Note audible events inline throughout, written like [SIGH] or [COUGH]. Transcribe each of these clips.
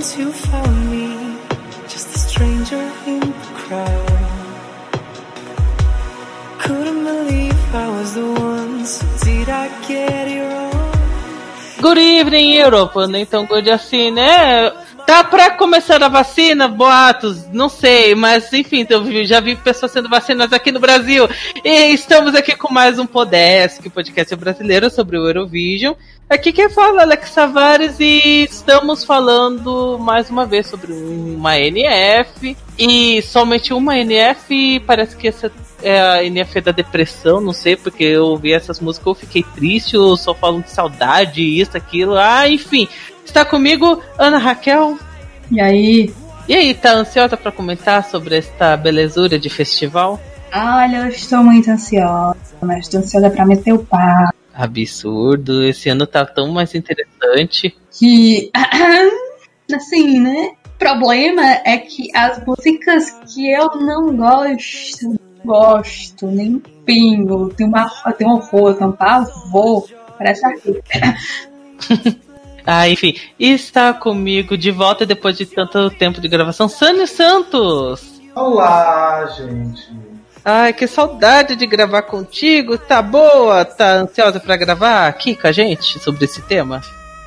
ones who found me, just a stranger in the crowd. Couldn't believe I was the one, so did I get it wrong? Good evening, Europe. Nem tão good assim, né? Tá pra começar a vacina, boatos, não sei, mas enfim, eu já vi pessoas sendo vacinadas aqui no Brasil. E estamos aqui com mais um Podesk, podcast brasileiro sobre o Eurovision. Aqui quem fala é Alex Tavares e estamos falando mais uma vez sobre uma NF e somente uma NF. Parece que essa é a NF da depressão, não sei, porque eu ouvi essas músicas eu fiquei triste, eu só falo de saudade, isso, aquilo. Ah, enfim. Está comigo Ana Raquel. E aí? E aí, tá ansiosa para comentar sobre esta belezura de festival? Olha, eu estou muito ansiosa, mas estou ansiosa para meter o pau absurdo. Esse ano tá tão mais interessante. Que. [CLEARS THROAT] Assim, né? O problema é que as músicas que eu não gosto, gosto, nem pingo, tem uma, tem um horror, tem um pavor, parece aqui. [LAUGHS] ah, enfim, está comigo de volta depois de tanto tempo de gravação, Sânio Santos! Olá, gente! Ai, que saudade de gravar contigo. Tá boa? Tá ansiosa para gravar aqui com a gente sobre esse tema?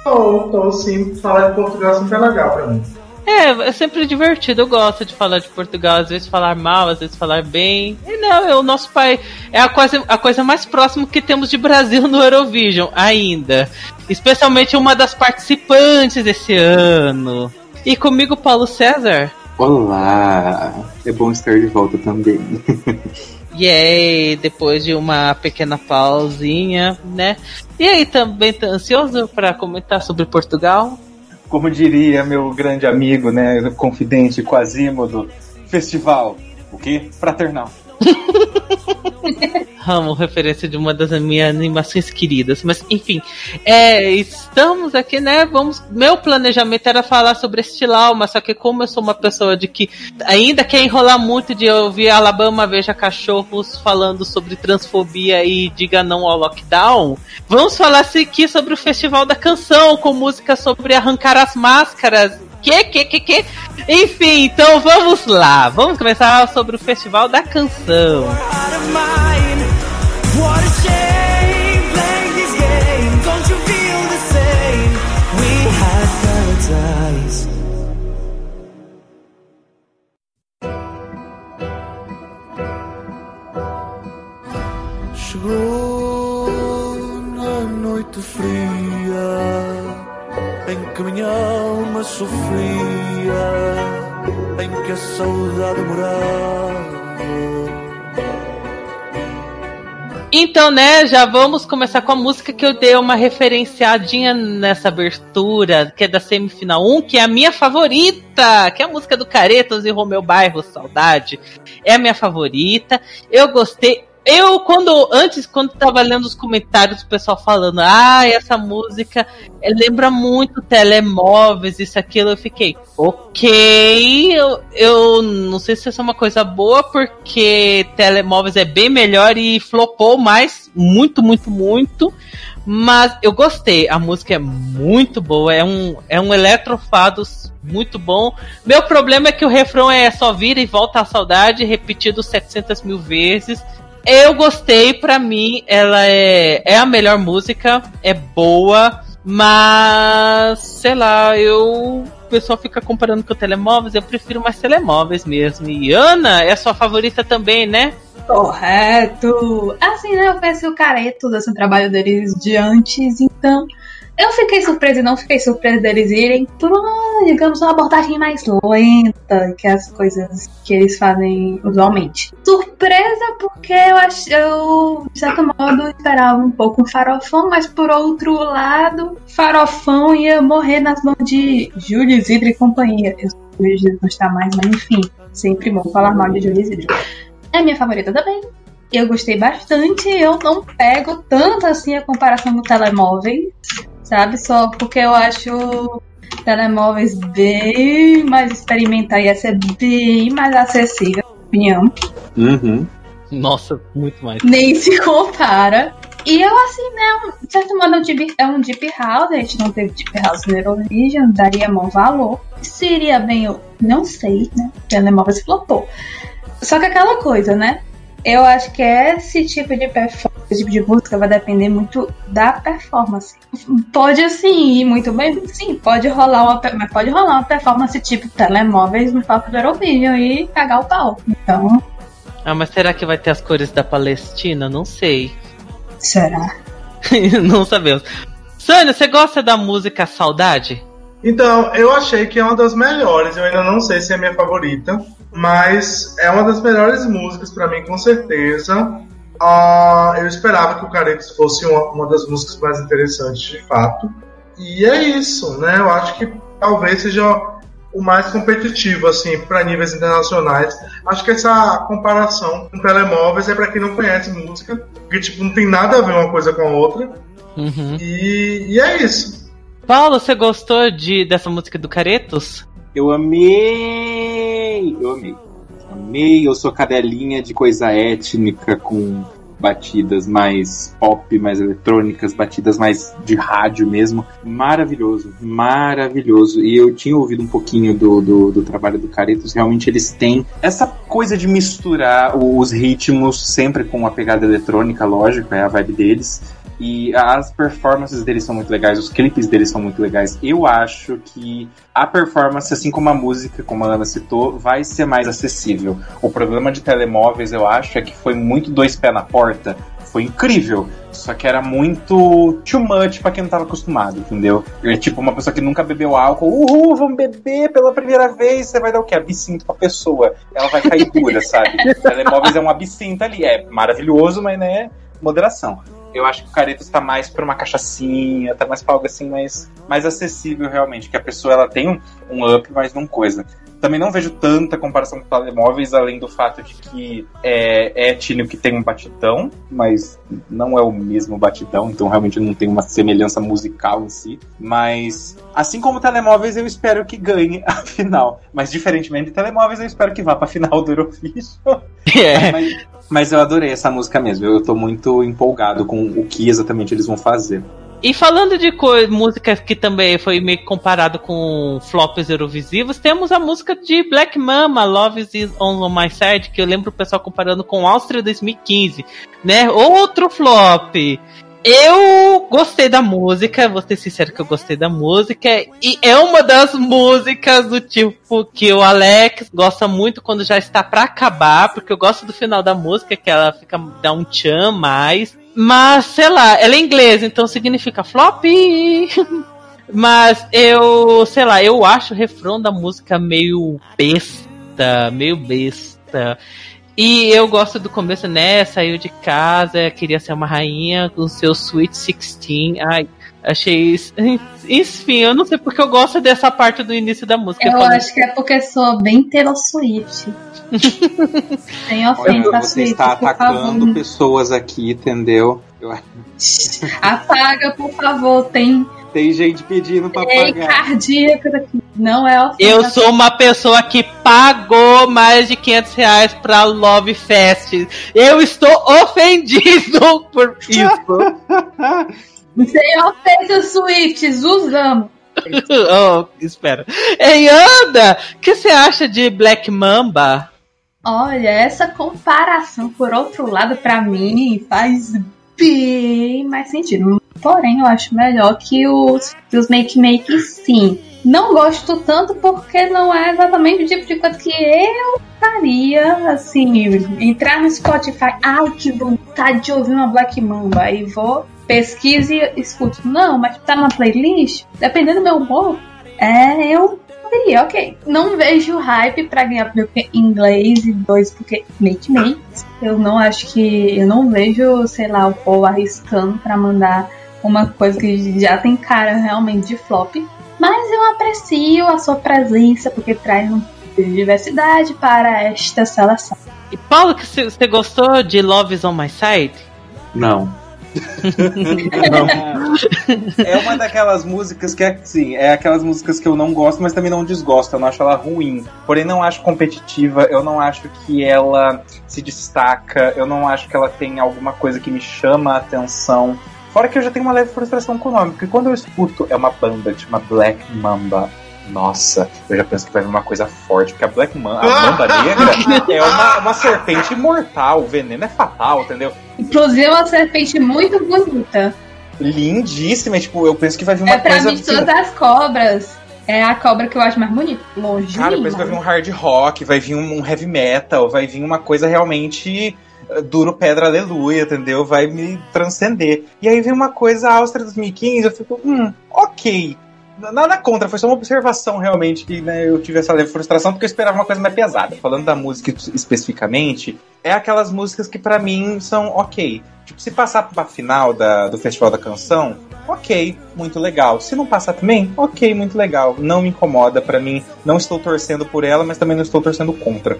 Tô, tô sim. Falar de Portugal sempre é legal pra mim. É, é sempre divertido. Eu gosto de falar de Portugal, às vezes falar mal, às vezes falar bem. E não, é o nosso pai é a coisa, a coisa mais próxima que temos de Brasil no Eurovision ainda. Especialmente uma das participantes desse ano. E comigo, Paulo César. Olá! É bom estar de volta também. [LAUGHS] E aí, depois de uma pequena pausinha, né? E aí, também tá ansioso para comentar sobre Portugal? Como diria meu grande amigo, né, confidente Quasimodo, festival, o quê? Fraternal. [LAUGHS] Amo referência de uma das minhas animações queridas. Mas, enfim, é, estamos aqui, né? Vamos. Meu planejamento era falar sobre Estilau, mas só que como eu sou uma pessoa de que ainda quer enrolar muito de ouvir Alabama Veja Cachorros falando sobre transfobia e diga não ao lockdown, vamos falar aqui sobre o Festival da Canção, com música sobre arrancar as máscaras que, que, que, que? Enfim, então vamos lá. Vamos começar sobre o Festival da Canção. Chegou na noite fria em que minha alma sofria, em que a saudade morava. Então, né, já vamos começar com a música que eu dei uma referenciadinha nessa abertura, que é da semifinal 1, que é a minha favorita, que é a música do Caretas e Romeu Bairro, Saudade. É a minha favorita. Eu gostei eu, quando, antes, quando tava lendo os comentários do pessoal falando, ah, essa música lembra muito telemóveis, isso, aquilo, eu fiquei, ok, eu, eu não sei se isso é uma coisa boa, porque telemóveis é bem melhor e flopou mais, muito, muito, muito, mas eu gostei, a música é muito boa, é um, é um eletrofados muito bom. Meu problema é que o refrão é só vira e volta à saudade, repetido 700 mil vezes. Eu gostei, pra mim, ela é, é a melhor música, é boa, mas sei lá, eu. O pessoal fica comparando com telemóveis, eu prefiro mais telemóveis mesmo. E Ana é sua favorita também, né? Correto! Assim, né? Eu conheci o Careto, desse trabalho deles de antes, então eu fiquei surpresa e não fiquei surpresa deles irem por uma, digamos, uma abordagem mais lenta que as coisas que eles fazem usualmente. Surpresa porque eu acho, eu, de certo modo, esperava um pouco um farofão, mas por outro lado, farofão ia morrer nas mãos de Júlio Zidro e companhia. Eu Júlio não está mais, mas enfim, sempre bom falar mal de Júlio Zidro. É minha favorita também. Eu gostei bastante, eu não pego tanto assim a comparação com telemóveis sabe? Só porque eu acho telemóveis bem mais experimentais, ia ser bem mais acessível, na minha opinião. Uhum. Nossa, muito mais. Nem [LAUGHS] se compara. E eu, assim, né, de certo modo é um deep, é um deep house, a gente não teve deep house no Eurovision, daria bom valor. Seria bem, eu não sei, né, telemóveis flopou. Só que aquela coisa, né, eu acho que esse tipo de performance, esse tipo de música vai depender muito da performance. Pode assim ir muito bem, sim, pode rolar uma, mas pode rolar uma performance tipo telemóveis no palco do Eurovision e cagar o pau. Então, Ah, mas será que vai ter as cores da Palestina? Não sei. será? [LAUGHS] não sabemos. Sônia, você gosta da música Saudade? Então, eu achei que é uma das melhores. Eu ainda não sei se é a minha favorita, mas é uma das melhores músicas pra mim, com certeza. Ah, eu esperava que o Caretos fosse uma, uma das músicas mais interessantes, de fato. E é isso, né? Eu acho que talvez seja o mais competitivo, assim, para níveis internacionais. Acho que essa comparação com telemóveis é para quem não conhece música, porque tipo, não tem nada a ver uma coisa com a outra. Uhum. E, e é isso. Paulo, você gostou de, dessa música do Caretos? Eu amei! Eu amei. Amei, eu sou cadelinha de coisa étnica com batidas mais pop, mais eletrônicas, batidas mais de rádio mesmo. Maravilhoso, maravilhoso. E eu tinha ouvido um pouquinho do, do, do trabalho do Caretos, realmente eles têm essa coisa de misturar os ritmos sempre com uma pegada eletrônica, lógico, é a vibe deles. E as performances deles são muito legais, os clipes deles são muito legais. Eu acho que a performance, assim como a música, como a Ana citou, vai ser mais acessível. O problema de telemóveis, eu acho, é que foi muito dois pés na porta. Foi incrível. Só que era muito too much pra quem não tava acostumado, entendeu? É tipo uma pessoa que nunca bebeu álcool. Uhul, vamos beber pela primeira vez. Você vai dar o quê? Absinto pra pessoa. Ela vai cair dura, sabe? [LAUGHS] Telemóveis é um absinto ali. É maravilhoso, mas né, moderação. Eu acho que o Caretos tá mais pra uma cachaçinha, tá mais pra algo assim mais, mais acessível realmente. Que a pessoa ela tem um, um up, mas não coisa. Também não vejo tanta comparação com telemóveis, além do fato de que é, é etnio que tem um batidão, mas não é o mesmo batidão, então realmente não tem uma semelhança musical em si. Mas, assim como telemóveis, eu espero que ganhe a final. Mas, diferentemente de telemóveis, eu espero que vá pra final do Eurovision. [LAUGHS] É. mas, mas eu adorei essa música mesmo. Eu tô muito empolgado com o que exatamente eles vão fazer. E falando de músicas que também foi meio comparado com flops eurovisivos, temos a música de Black Mama, Love is on My Side, que eu lembro o pessoal comparando com Áustria 2015, né? Outro flop. Eu gostei da música, vou ser sincero que eu gostei da música, e é uma das músicas do tipo que o Alex gosta muito quando já está pra acabar, porque eu gosto do final da música, que ela fica dá um tchan mais. Mas, sei lá, ela é inglesa, então significa flop. [LAUGHS] Mas eu, sei lá, eu acho o refrão da música meio besta, meio besta. E eu gosto do começo, né? Saiu de casa, queria ser uma rainha com seu Sweet 16. Ai, achei isso. [LAUGHS] Enfim, eu não sei porque eu gosto dessa parte do início da música. Eu falando- acho que é porque sou bem Taylor Swift. [LAUGHS] Sem Olha, ofensa, você Swift, está atacando pessoas aqui, entendeu? Eu- [LAUGHS] Apaga, por favor. Tem Tem gente pedindo pra ei pagar. cardíaco daqui. Não é ofensa. Eu sou uma pessoa que pagou mais de 500 reais pra Love Fest. Eu estou ofendido por isso. Sem ofensa, Swifts. Usamos. oh, espera. Ei, Anda, o que você acha de Black Mamba? Olha, essa comparação, por outro lado, pra mim, faz bem mais sentido. Porém, eu acho melhor que os, que os Make Make sim. Não gosto tanto porque não é exatamente o tipo de coisa que eu faria, assim, entrar no Spotify, ai que vontade de ouvir uma Black Mamba, aí vou, pesquise e escuto. Não, mas tá numa playlist, dependendo do meu humor, é, eu ouviria, ok. Não vejo hype pra ganhar meu inglês e dois porque make makes. Eu não acho que. Eu não vejo, sei lá, o povo arriscando pra mandar uma coisa que já tem cara realmente de flop. Mas eu aprecio a sua presença porque traz um pouco de diversidade para esta seleção. E Paulo, que você você gostou de Love is on My Side? Não. É uma daquelas músicas que é assim, é aquelas músicas que eu não gosto, mas também não desgosto. Eu não acho ela ruim. Porém, não acho competitiva. Eu não acho que ela se destaca. Eu não acho que ela tem alguma coisa que me chama a atenção. Fora que eu já tenho uma leve frustração com o nome, porque quando eu escuto é uma banda, tipo uma Black Mamba. Nossa, eu já penso que vai vir uma coisa forte, porque a Black Mamba, a Mamba [LAUGHS] Negra é uma, uma serpente mortal, o veneno é fatal, entendeu? Inclusive, é uma serpente muito bonita. Lindíssima, tipo, eu penso que vai vir uma é pra coisa. mim, de todas as cobras, é a cobra que eu acho mais bonita. Longe. Cara, eu penso que vai vir um hard rock, vai vir um heavy metal, vai vir uma coisa realmente eh, duro pedra aleluia, entendeu? Vai me transcender. E aí vem uma coisa Áustria 2015, eu fico, hum, ok. Nada contra, foi só uma observação realmente que né, eu tive essa leve frustração porque eu esperava uma coisa mais pesada. Falando da música especificamente, é aquelas músicas que para mim são ok. Tipo, se passar pra final da, do Festival da Canção, ok, muito legal. Se não passar também, ok, muito legal. Não me incomoda, para mim, não estou torcendo por ela, mas também não estou torcendo contra.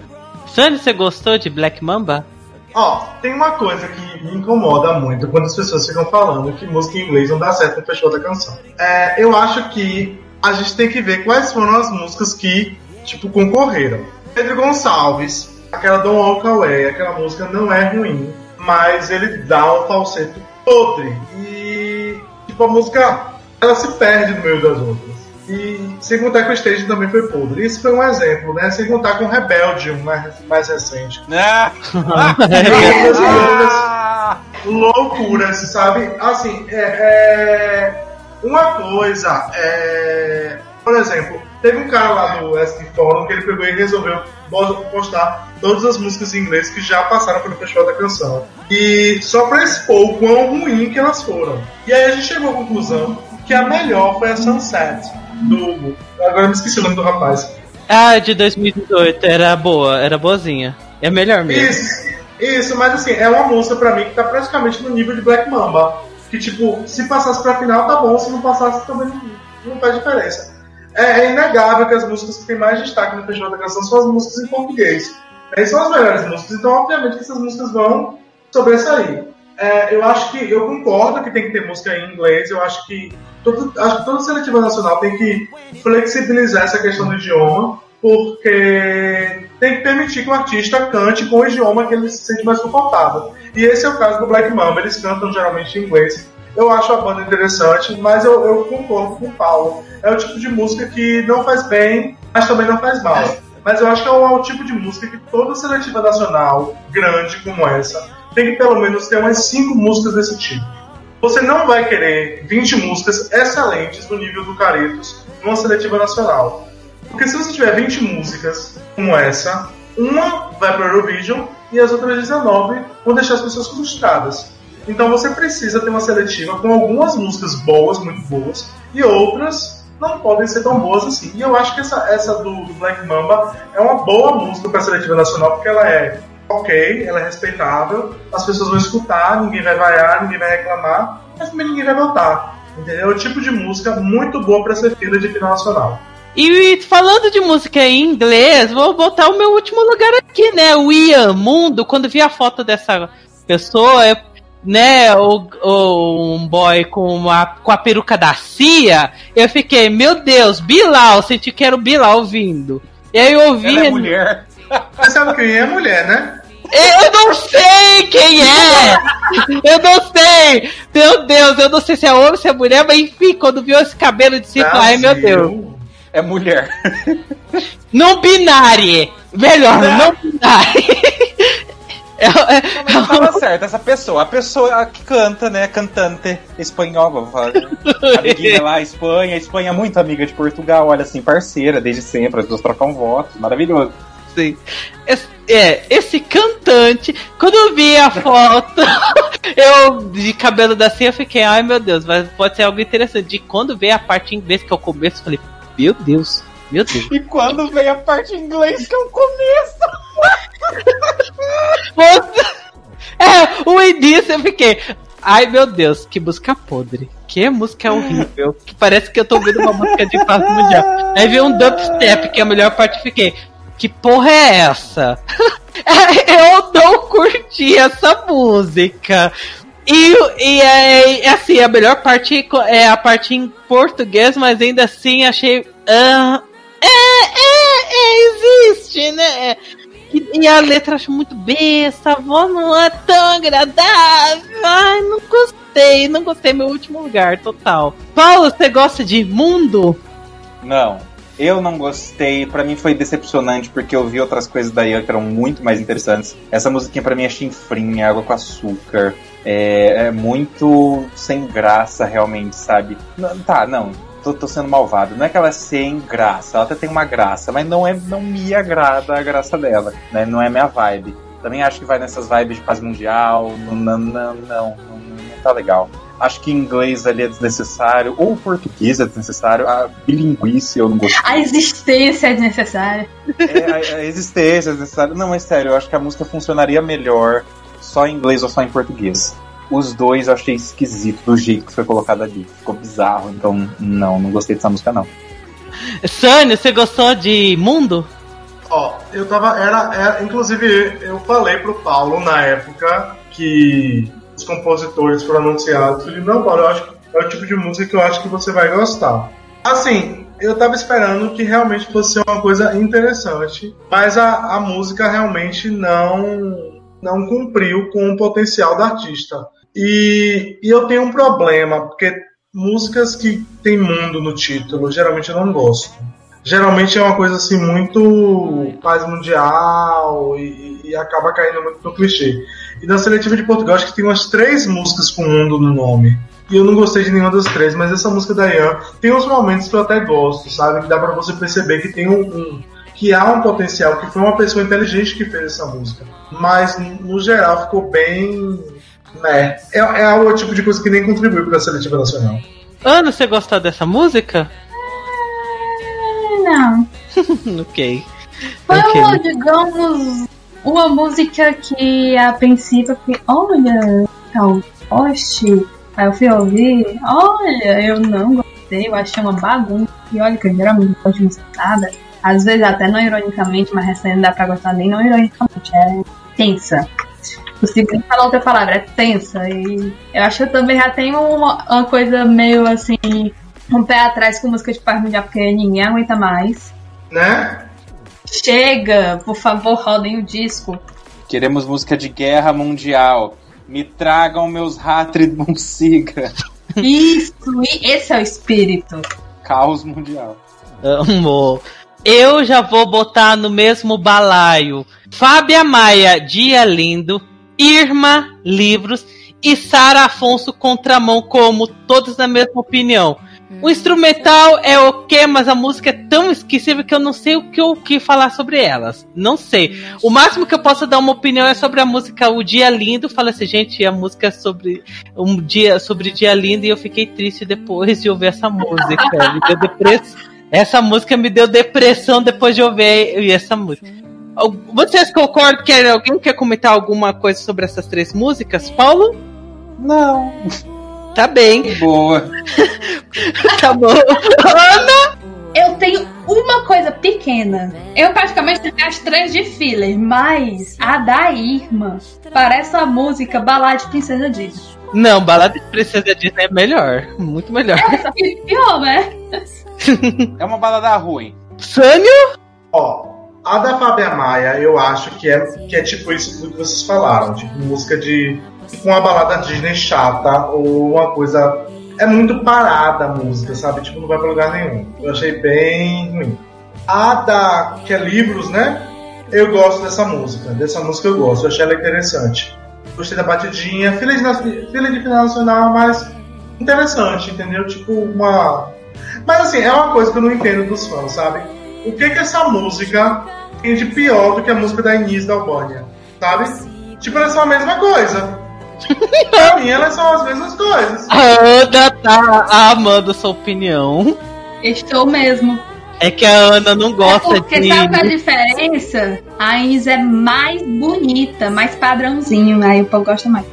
Sandy, você gostou de Black Mamba? Ó, tem uma coisa que me incomoda muito quando as pessoas ficam falando que música em inglês não dá certo no festival da canção. É, eu acho que a gente tem que ver quais foram as músicas que, tipo, concorreram. Pedro Gonçalves, aquela Don't Walk Away, aquela música não é ruim, mas ele dá um falseto podre. E, tipo, a música, ela se perde no meio das outras. E sem contar que o stage também foi podre. Isso foi um exemplo, né? Sem contar com Rebeldium, mais, mais recente. Ah! [LAUGHS] Loucuras, loucuras, sabe? Assim, é, é, uma coisa é. Por exemplo, teve um cara lá do West Forum que ele pegou e resolveu postar todas as músicas em inglês que já passaram pelo Festival da Canção. E só pra expor o quão ruim que elas foram. E aí a gente chegou à conclusão que a melhor foi a Sunset, do. Agora eu me esqueci o nome do rapaz. Ah, de 2018, era boa, era boazinha. É melhor mesmo. Isso, isso, mas assim, é uma música pra mim que tá praticamente no nível de Black Mamba. Que tipo, se passasse pra final tá bom, se não passasse também não, faz diferença. É, é, inegável que as músicas que têm mais destaque no Festival da Canção são as músicas em português. Essas são as melhores músicas, então obviamente que essas músicas vão sobressair. É, eu acho que eu concordo que tem que ter música em inglês, eu acho que todo, acho que toda seletiva nacional tem que flexibilizar essa questão do idioma, porque tem que permitir que o artista cante com o idioma que ele se sente mais confortável. E esse é o caso do Black Mamba, eles cantam geralmente em inglês. Eu acho a banda interessante, mas eu, eu concordo com o Paulo. É o tipo de música que não faz bem, mas também não faz mal. Mas eu acho que é o, é o tipo de música que toda seletiva nacional, grande como essa, tem que pelo menos ter umas 5 músicas desse tipo. Você não vai querer 20 músicas excelentes no nível do Caretos numa seletiva nacional. Porque se você tiver 20 músicas como essa, uma vai para o Eurovision e as outras 19 vão deixar as pessoas frustradas. Então você precisa ter uma seletiva com algumas músicas boas, muito boas, e outras não podem ser tão boas assim. E eu acho que essa, essa do, do Black Mamba é uma boa música para a seletiva nacional, porque ela é ok, ela é respeitável, as pessoas vão escutar, ninguém vai vaiar, ninguém vai reclamar, mas também ninguém vai votar. Entendeu? É o tipo de música muito boa para ser fila de final nacional. E falando de música em inglês, vou botar o meu último lugar aqui, né? O Ian Mundo, quando vi a foto dessa pessoa, eu, né, o, o, um boy com a, com a peruca da Cia, eu fiquei, meu Deus, Bilal, senti que era o Bilal vindo. E aí eu ouvi. Ela é mulher. Você sabe quem é mulher, né? Eu não sei quem é! Eu não sei! Meu Deus, eu não sei se é homem, se é mulher, mas enfim, quando viu esse cabelo de cima, ai meu Deus. É mulher. Não binário! Melhor, não binário! É, é, não, tava certo, essa pessoa, a pessoa que canta, né, cantante espanhol, vou falar. Amiguinha lá, Espanha, Espanha é muito amiga de Portugal, olha assim, parceira desde sempre, as duas trocam votos, maravilhoso. Esse, é, esse cantante, quando eu vi a foto, [LAUGHS] eu de cabelo da Cia, eu fiquei, ai meu Deus, mas pode ser algo interessante. E quando veio a parte em inglês, que é o começo, eu falei, meu Deus, meu Deus. E quando veio a parte em inglês, que é o começo. [LAUGHS] é, o início eu fiquei. Ai meu Deus, que música podre. Que música horrível. Que parece que eu tô ouvindo uma música de paz mundial. Aí veio um dubstep, que é a melhor parte, fiquei. Que porra é essa? [LAUGHS] eu não curti essa música. E, e é, é assim, a melhor parte é a parte em português, mas ainda assim achei. Uh, é, é, é, existe, né? É, e, e, a letra acho muito besta, a voz não é tão agradável. Ai, não gostei, não gostei, meu último lugar, total. Paulo, você gosta de mundo? Não. Eu não gostei, para mim foi decepcionante porque eu vi outras coisas da Ian que eram muito mais interessantes. Essa musiquinha para mim é chinfrinha, água com açúcar. É, é, muito sem graça, realmente, sabe? Não, tá, não, tô, tô, sendo malvado. Não é que ela é sem graça, ela até tem uma graça, mas não, é, não me agrada a graça dela, né? Não é minha vibe. Também acho que vai nessas vibes de paz mundial, não, não, não, não, não tá legal. Acho que inglês ali é desnecessário, ou português é desnecessário, a bilinguice eu não gosto. A existência é desnecessária. É, a, a existência é desnecessária. Não, mas sério, eu acho que a música funcionaria melhor só em inglês ou só em português. Os dois eu achei esquisito do jeito que foi colocado ali. Ficou bizarro, então não, não gostei dessa música não. Sônia, você gostou de Mundo? Ó, eu tava. Era, era, inclusive, eu falei pro Paulo na época que os compositores foram anunciados. Eu disse, não, Paulo, eu acho que é o tipo de música que eu acho que você vai gostar. Assim, eu tava esperando que realmente fosse uma coisa interessante, mas a, a música realmente não não cumpriu com o potencial da artista. E, e eu tenho um problema, porque músicas que tem mundo no título, geralmente eu não gosto. Geralmente é uma coisa assim muito paz mundial e, e acaba caindo muito no clichê. E na seletiva de Portugal acho que tem umas três músicas com mundo no nome. E eu não gostei de nenhuma das três, mas essa música da Ian tem uns momentos que eu até gosto, sabe? Que dá pra você perceber que tem um, um que há um potencial, que foi uma pessoa inteligente que fez essa música. Mas, no geral, ficou bem. Né? É, é o tipo de coisa que nem contribui para a seletiva nacional. Ana, você gostou dessa música? Não. [LAUGHS] ok. Foi, okay. Uma, digamos, uma música que a princípio que, olha, tal poste. Aí eu fui ouvir, olha, eu não gostei, eu achei uma bagunça. E olha que eu geralmente gosto de nada às vezes até não ironicamente, mas essa não dá pra gostar nem não ironicamente, é tensa. O segundo falar outra palavra, é tensa. E eu acho que eu também já tenho uma, uma coisa meio assim, um pé atrás com música de mundial, porque ninguém aguenta mais. Né? Chega, por favor, rodem o disco. Queremos música de guerra mundial. Me tragam meus Hatred Monsiga. Isso, esse é o espírito. Caos mundial. [LAUGHS] Amor. Eu já vou botar no mesmo balaio Fábia Maia, Dia Lindo, Irma Livros e Sara Afonso Contramão, como todos na mesma opinião. O instrumental é ok, mas a música é tão esquecível que eu não sei o que, o que falar sobre elas. Não sei. O máximo que eu posso dar uma opinião é sobre a música O Dia Lindo. Fala assim, gente, a música é sobre um dia sobre Dia Lindo e eu fiquei triste depois de ouvir essa música. Me deu depressão. Essa música me deu depressão depois de ouvir essa música. Vocês concordam que alguém quer comentar alguma coisa sobre essas três músicas, Paulo? Não. Tá bem. Boa. [LAUGHS] tá bom. Ana? Eu tenho uma coisa pequena. Eu praticamente tenho as três de filler, mas a da Irma parece a música Balada de Princesa Disney. Não, Balada de Princesa Disney é melhor. Muito melhor. É, só que pior, né? [LAUGHS] é uma balada ruim. Sânio? Ó, a da Fábia Maia, eu acho que é, que é tipo isso que vocês falaram, tipo música de uma balada Disney chata ou uma coisa é muito parada a música, sabe? Tipo, não vai pra lugar nenhum. Eu achei bem ruim. A da que é livros, né? Eu gosto dessa música. Dessa música eu gosto, eu achei ela interessante. Gostei da batidinha, filha de, filha de final nacional, mas interessante, entendeu? Tipo, uma mas assim, é uma coisa que eu não entendo dos fãs, sabe? O que que essa música tem de pior do que a música da Inês da Albânia? Sabe? Tipo, elas são a mesma coisa. Pra mim, elas são as mesmas coisas. A Ana tá amando sua opinião. Estou mesmo. É que a Ana não gosta é porque de. Porque sabe a diferença? A Inês é mais bonita, mais padrãozinho, aí o povo gosta mais.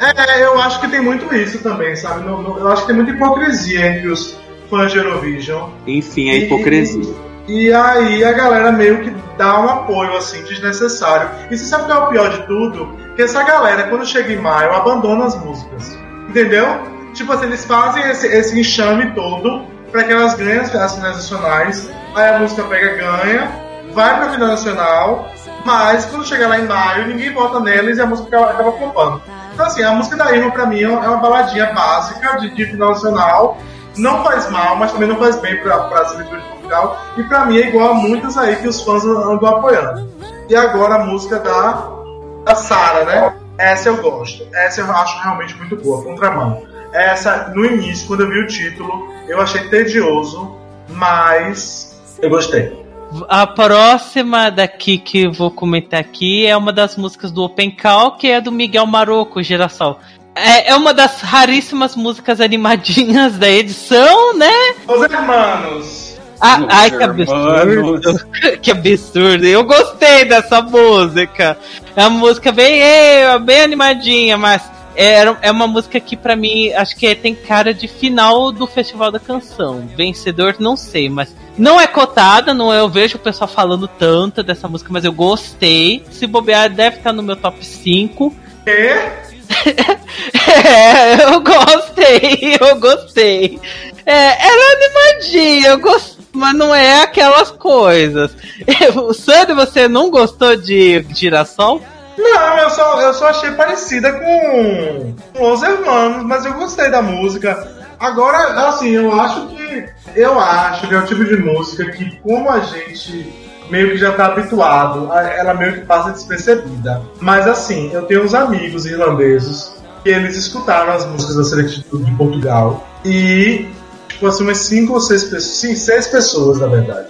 É, eu acho que tem muito isso também, sabe? eu acho que tem muita hipocrisia entre os fãs de Eurovision. Enfim, a hipocrisia. E, e, aí a galera meio que dá um apoio assim desnecessário. E você sabe o que é o pior de tudo? Que essa galera, quando chega em maio, abandona as músicas. Entendeu? Tipo assim, eles fazem esse, esse enxame todo para que elas ganhem as finais nacionais. Aí a música pega ganha, vai pra final nacional, mas quando chegar lá em maio, ninguém vota neles e a música acaba, acaba flopando. Então, assim, a música da Irma, pra mim, é uma baladinha básica de, de final nacional. Não faz mal, mas também não faz bem pra, pra seleção de Portugal. E pra mim é igual a muitas aí que os fãs andam apoiando. E agora a música da, da Sara, né? Essa eu gosto. Essa eu acho realmente muito boa, contramão. Essa, no início, quando eu vi o título, eu achei tedioso, mas eu gostei. A próxima daqui que eu vou comentar aqui é uma das músicas do Open Call, que é do Miguel Maroco, Girassol. É, é uma das raríssimas músicas animadinhas da edição, né? Os hermanos. Ah, ai, que absurdo. [LAUGHS] que absurdo. Eu gostei dessa música. É uma música bem, é, bem animadinha, mas é, é uma música que pra mim acho que é- tem cara de final do Festival da Canção. Vencedor, não sei, mas não é cotada, não é, eu vejo o pessoal falando tanto dessa música, mas eu gostei. Se bobear, deve estar no meu top 5. E [LAUGHS] É, eu gostei, [LAUGHS] eu gostei. É, ela é animadinha, eu gosto, mas não é aquelas coisas. [LAUGHS] O Sandy, você não gostou de Girassol? Não, eu só, eu só achei parecida com, com Os Hermanos, mas eu gostei da música. Agora, assim, eu acho que. Eu acho que é o tipo de música que, como a gente meio que já tá habituado, ela meio que passa despercebida. Mas assim, eu tenho uns amigos irlandeses que eles escutaram as músicas da Selectitude de Portugal e, tipo assim, umas cinco ou seis pessoas, sim, seis pessoas, na verdade.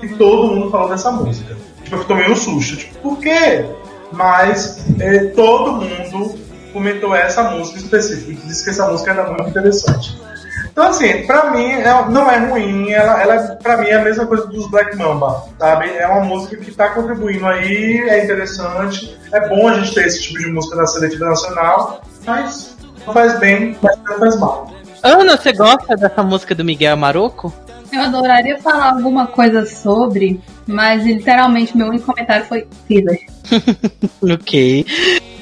E todo mundo falou dessa música. Tipo, eu tomei um susto. Tipo, por quê? Mas é, todo mundo comentou essa música específica disse que essa música era muito interessante. Então, assim, pra mim é- não é ruim, ela, ela pra mim é a mesma coisa dos Black Mamba, sabe? É uma música que tá contribuindo aí, é interessante, é bom a gente ter esse tipo de música na seletiva nacional, mas não faz bem, mas não faz mal. Ana, você gosta dessa música do Miguel Maroco? Eu adoraria falar alguma coisa sobre, mas literalmente meu único comentário foi Fever. [LAUGHS] Ok.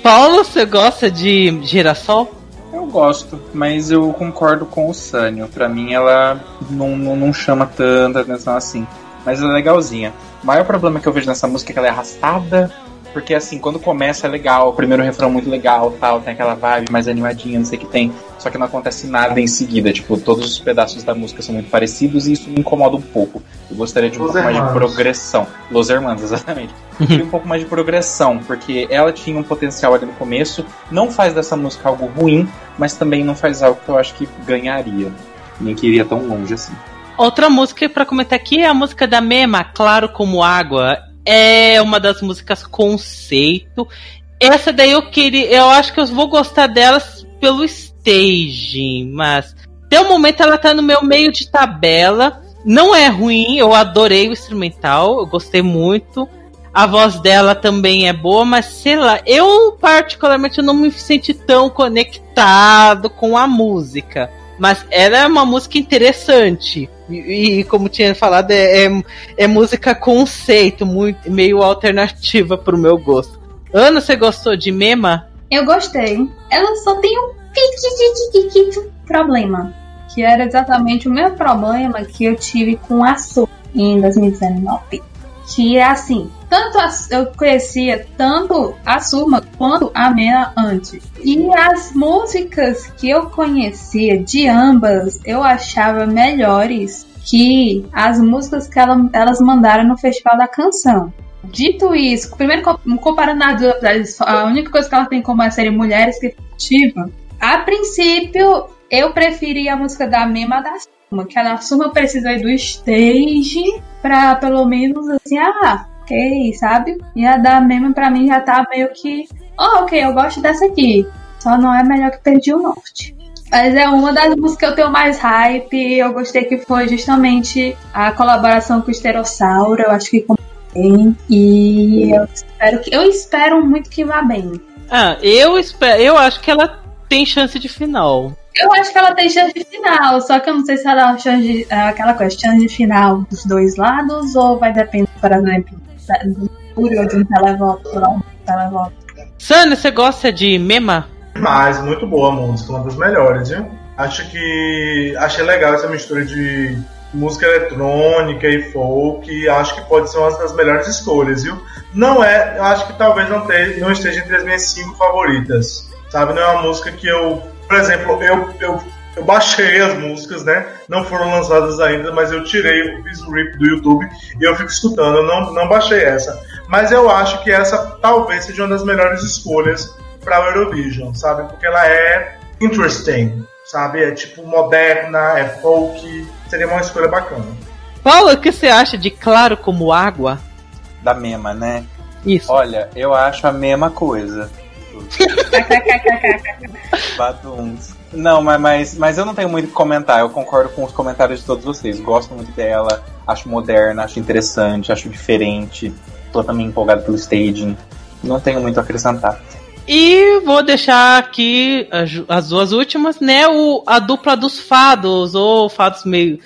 Paulo, você gosta de Girassol? Eu gosto, mas eu concordo com o Sânio. Pra mim ela não, não, não chama tanta atenção assim. Mas ela é legalzinha. O maior problema que eu vejo nessa música é que ela é arrastada. Porque assim, quando começa é legal, o primeiro refrão é muito legal, tal, tem aquela vibe mais animadinha, não sei o que tem. Só que não acontece nada em seguida. Tipo, todos os pedaços da música são muito parecidos e isso me incomoda um pouco. Eu gostaria de um Los pouco mais de Hermanos. progressão. Los Hermanos, [LAUGHS] exatamente. Eu queria um pouco mais de progressão, porque ela tinha um potencial ali no começo. Não faz dessa música algo ruim, mas também não faz algo que eu acho que ganharia. Nem que iria tão longe assim. Outra música pra comentar aqui é a música da Mema, Claro Como Água. É uma das músicas conceito. Essa daí eu queria. Eu acho que eu vou gostar delas pelo staging, mas. Até o momento ela tá no meu meio de tabela. Não é ruim, eu adorei o instrumental, eu gostei muito. A voz dela também é boa, mas sei lá, eu particularmente não me senti tão conectado com a música. Mas ela é uma música interessante. E, e como tinha falado, é, é, é música conceito, muito, meio alternativa pro meu gosto. Ana, você gostou de Mema? Eu gostei. Ela só tem um piquititiquitito problema. Que era exatamente o mesmo problema que eu tive com a Su em 2019. Que é assim, tanto a, eu conhecia tanto a Surma quanto a Mena antes. E as músicas que eu conhecia de ambas eu achava melhores que as músicas que ela- elas mandaram no Festival da Canção. Dito isso, primeiro co- comparando as duas, a única coisa que ela tem em comum é serem mulheres criativas. A princípio, eu preferia a música da Mema da Suma, que a da Suma precisa do stage pra pelo menos assim, ah, ok, sabe? E a da Mema pra mim já tá meio que, oh, ok, eu gosto dessa aqui. Só não é melhor que Perdi o Norte. Mas é uma das músicas que eu tenho mais hype. Eu gostei que foi justamente a colaboração com o Esterossauro. Eu acho que bem. E eu espero que. Eu espero muito que vá bem. Ah, eu espero. Eu acho que ela tem chance de final. Eu acho que ela tem chance de final, só que eu não sei se ela tem chance de, é aquela coisa, chance de final dos dois lados, ou vai depender, por exemplo, do Mercúrio ou de um televoto, um televoto. Sânia, você gosta de Mema? Mas muito boa a música, uma das melhores, viu? Acho que achei legal essa mistura de música eletrônica e folk. Acho que pode ser uma das melhores escolhas, viu? Não é, eu acho que talvez não, te, não esteja entre as minhas cinco favoritas. Sabe, não é uma música que eu, por exemplo, eu, eu, eu baixei as músicas, né? Não foram lançadas ainda, mas eu tirei, fiz o rip do YouTube e eu fico escutando. Eu não, não baixei essa. Mas eu acho que essa talvez seja uma das melhores escolhas para o Eurovision, sabe? Porque ela é interesting, sabe? É tipo moderna, é folk, seria uma escolha bacana. Paulo, o que você acha de Claro como Água? Da Mema, né? Isso. Olha, eu acho a mesma coisa. [LAUGHS] Baduns. Não, mas, mas, mas eu não tenho muito o que comentar. Eu concordo com os comentários de todos vocês. Gosto muito dela, acho moderna, acho interessante, acho diferente. Tô também empolgado pelo staging. Não tenho muito a acrescentar. E vou deixar aqui as, as duas últimas, né? O, a dupla dos fados, ou fados meio.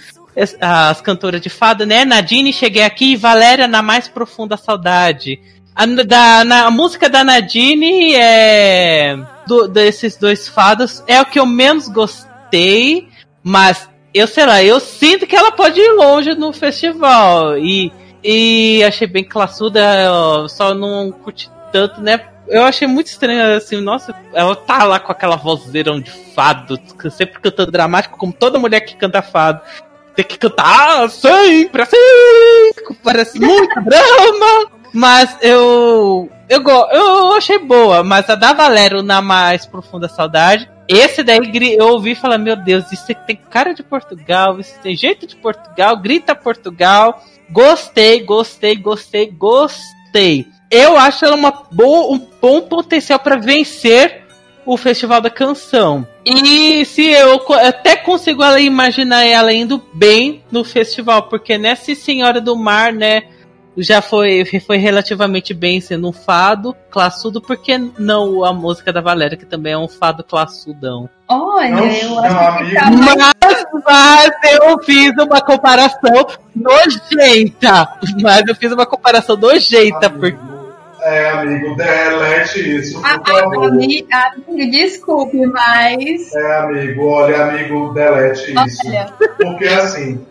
As cantoras de fado, né? Nadine, cheguei aqui, e Valéria na mais profunda saudade. A, da, na, a música da Nadine é. Do, desses dois fados é o que eu menos gostei, mas eu sei lá, eu sinto que ela pode ir longe no festival. E, e achei bem classuda, só não curti tanto, né? Eu achei muito estranho, assim, nossa, ela tá lá com aquela vozeirão de fado, sempre cantando dramático, como toda mulher que canta fado. Tem que cantar sempre assim, parece muito [LAUGHS] drama. Mas eu, eu, eu achei boa, mas a da Valério na mais profunda saudade. Esse daí eu ouvi falei, meu Deus, isso tem cara de Portugal, isso tem jeito de Portugal, grita Portugal. Gostei, gostei, gostei, gostei. Eu acho ela uma boa, um bom potencial para vencer o Festival da Canção. E se eu até consigo imaginar ela indo bem no festival, porque nessa Senhora do Mar, né, já foi, foi relativamente bem sendo um fado classudo, porque não a música da Valéria, que também é um fado classudão. Olha, Não, eu acho que tá. Mas, mas eu fiz uma comparação nojenta. Mas eu fiz uma comparação nojenta, porque Amigo, É, amigo, delete isso, Ah, por favor. Ami- Amigo, desculpe, mas. É, amigo, olha, amigo, delete isso. Olha, Porque assim,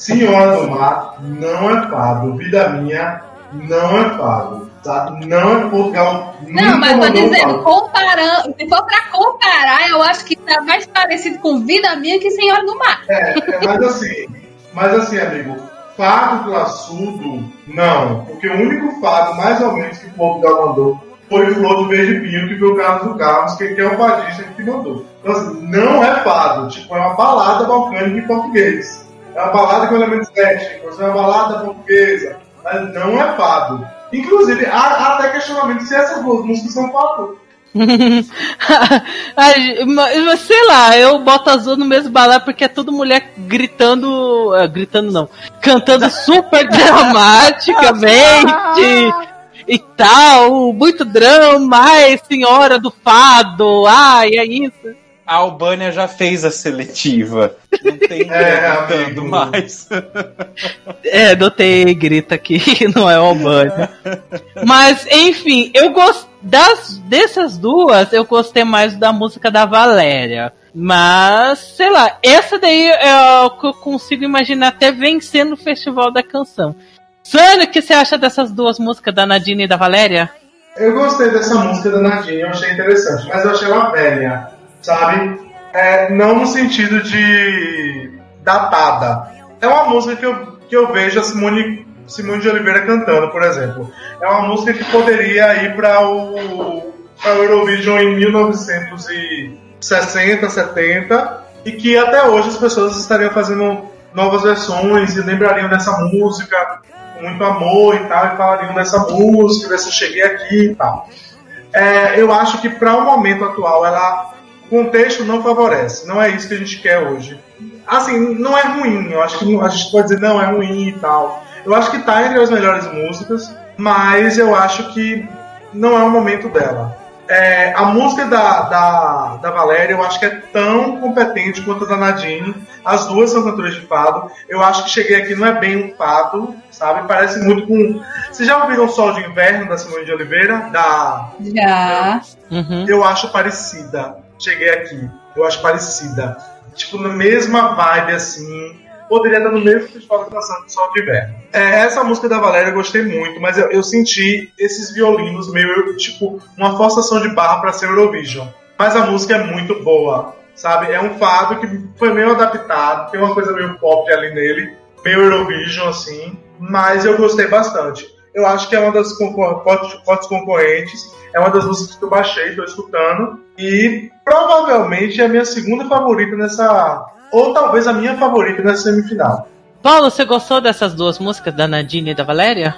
Senhora do Mar não é fado, vida minha não é fado. Tá? Não é Portugal. não, mas tô dizendo, comparando, se for pra comparar, eu acho que tá mais parecido com Vida Minha que Senhora do Mar. É, é, mas assim, mas assim, amigo, fado classudo, não. Porque o único fado, mais ou menos, que Portugal mandou foi Flor do Verde Pinho, que foi o Carlos do Carlos, que, que é o fadista que mandou. Então, assim, não é fado, tipo, é uma balada balcânica em português. É uma balada com elementos étnicos, é uma balada portuguesa, mas não é fado. Inclusive, há, há até questionamento se essas duas músicas são fado. [LAUGHS] Sei lá, eu boto azul no mesmo balé porque é tudo mulher gritando. ah, gritando não. Cantando [LAUGHS] super dramaticamente e tal. Muito drama, ai, senhora do fado, ai, é isso. A Albânia já fez a seletiva. Não tem [LAUGHS] É, gritando mais. [LAUGHS] É, notei grita aqui, [LAUGHS] não é Albânia. Mas, enfim, eu gosto das dessas duas, eu gostei mais da música da Valéria. Mas, sei lá, essa daí é o que eu consigo imaginar até vencendo o Festival da Canção. Sânia, o que você acha dessas duas músicas da Nadine e da Valéria? Eu gostei dessa música da Nadine, eu achei interessante, mas eu achei ela velha, sabe? É, não no sentido de datada. É uma música que eu, que eu vejo a Simone, Simone de Oliveira cantando, por exemplo. É uma música que poderia ir para o, o Eurovision em 1960, 70, e que até hoje as pessoas estariam fazendo novas versões e lembrariam dessa música com muito amor e tal, e falariam dessa música, dessa cheguei aqui e tal. É, eu acho que para o momento atual ela contexto não favorece, não é isso que a gente quer hoje. Assim, não é ruim, eu acho que a gente pode dizer não é ruim e tal. Eu acho que tá entre as melhores músicas, mas eu acho que não é o momento dela. É, a música da, da, da Valéria eu acho que é tão competente quanto a da Nadine. As duas são cantoras de fado. Eu acho que cheguei aqui não é bem um fado, sabe? Parece muito com. Vocês já ouviram o Sol de Inverno da Simone de Oliveira? Da. Já. Uhum. Eu acho parecida. Cheguei aqui. Eu acho parecida. Tipo, na mesma vibe assim. Poderia estar no mesmo festival de canção do Sol de Inverno. É, essa música da Valéria eu gostei muito, mas eu, eu senti esses violinos meio, tipo, uma forçação de barra para ser Eurovision. Mas a música é muito boa, sabe? É um fado que foi meio adaptado, tem uma coisa meio pop ali nele, meio Eurovision assim, mas eu gostei bastante. Eu acho que é uma das fortes concorrentes, é uma das músicas que eu baixei, estou escutando, e provavelmente é a minha segunda favorita nessa. Ou talvez a minha favorita nessa semifinal. Paulo, você gostou dessas duas músicas, da Nadine e da Valéria?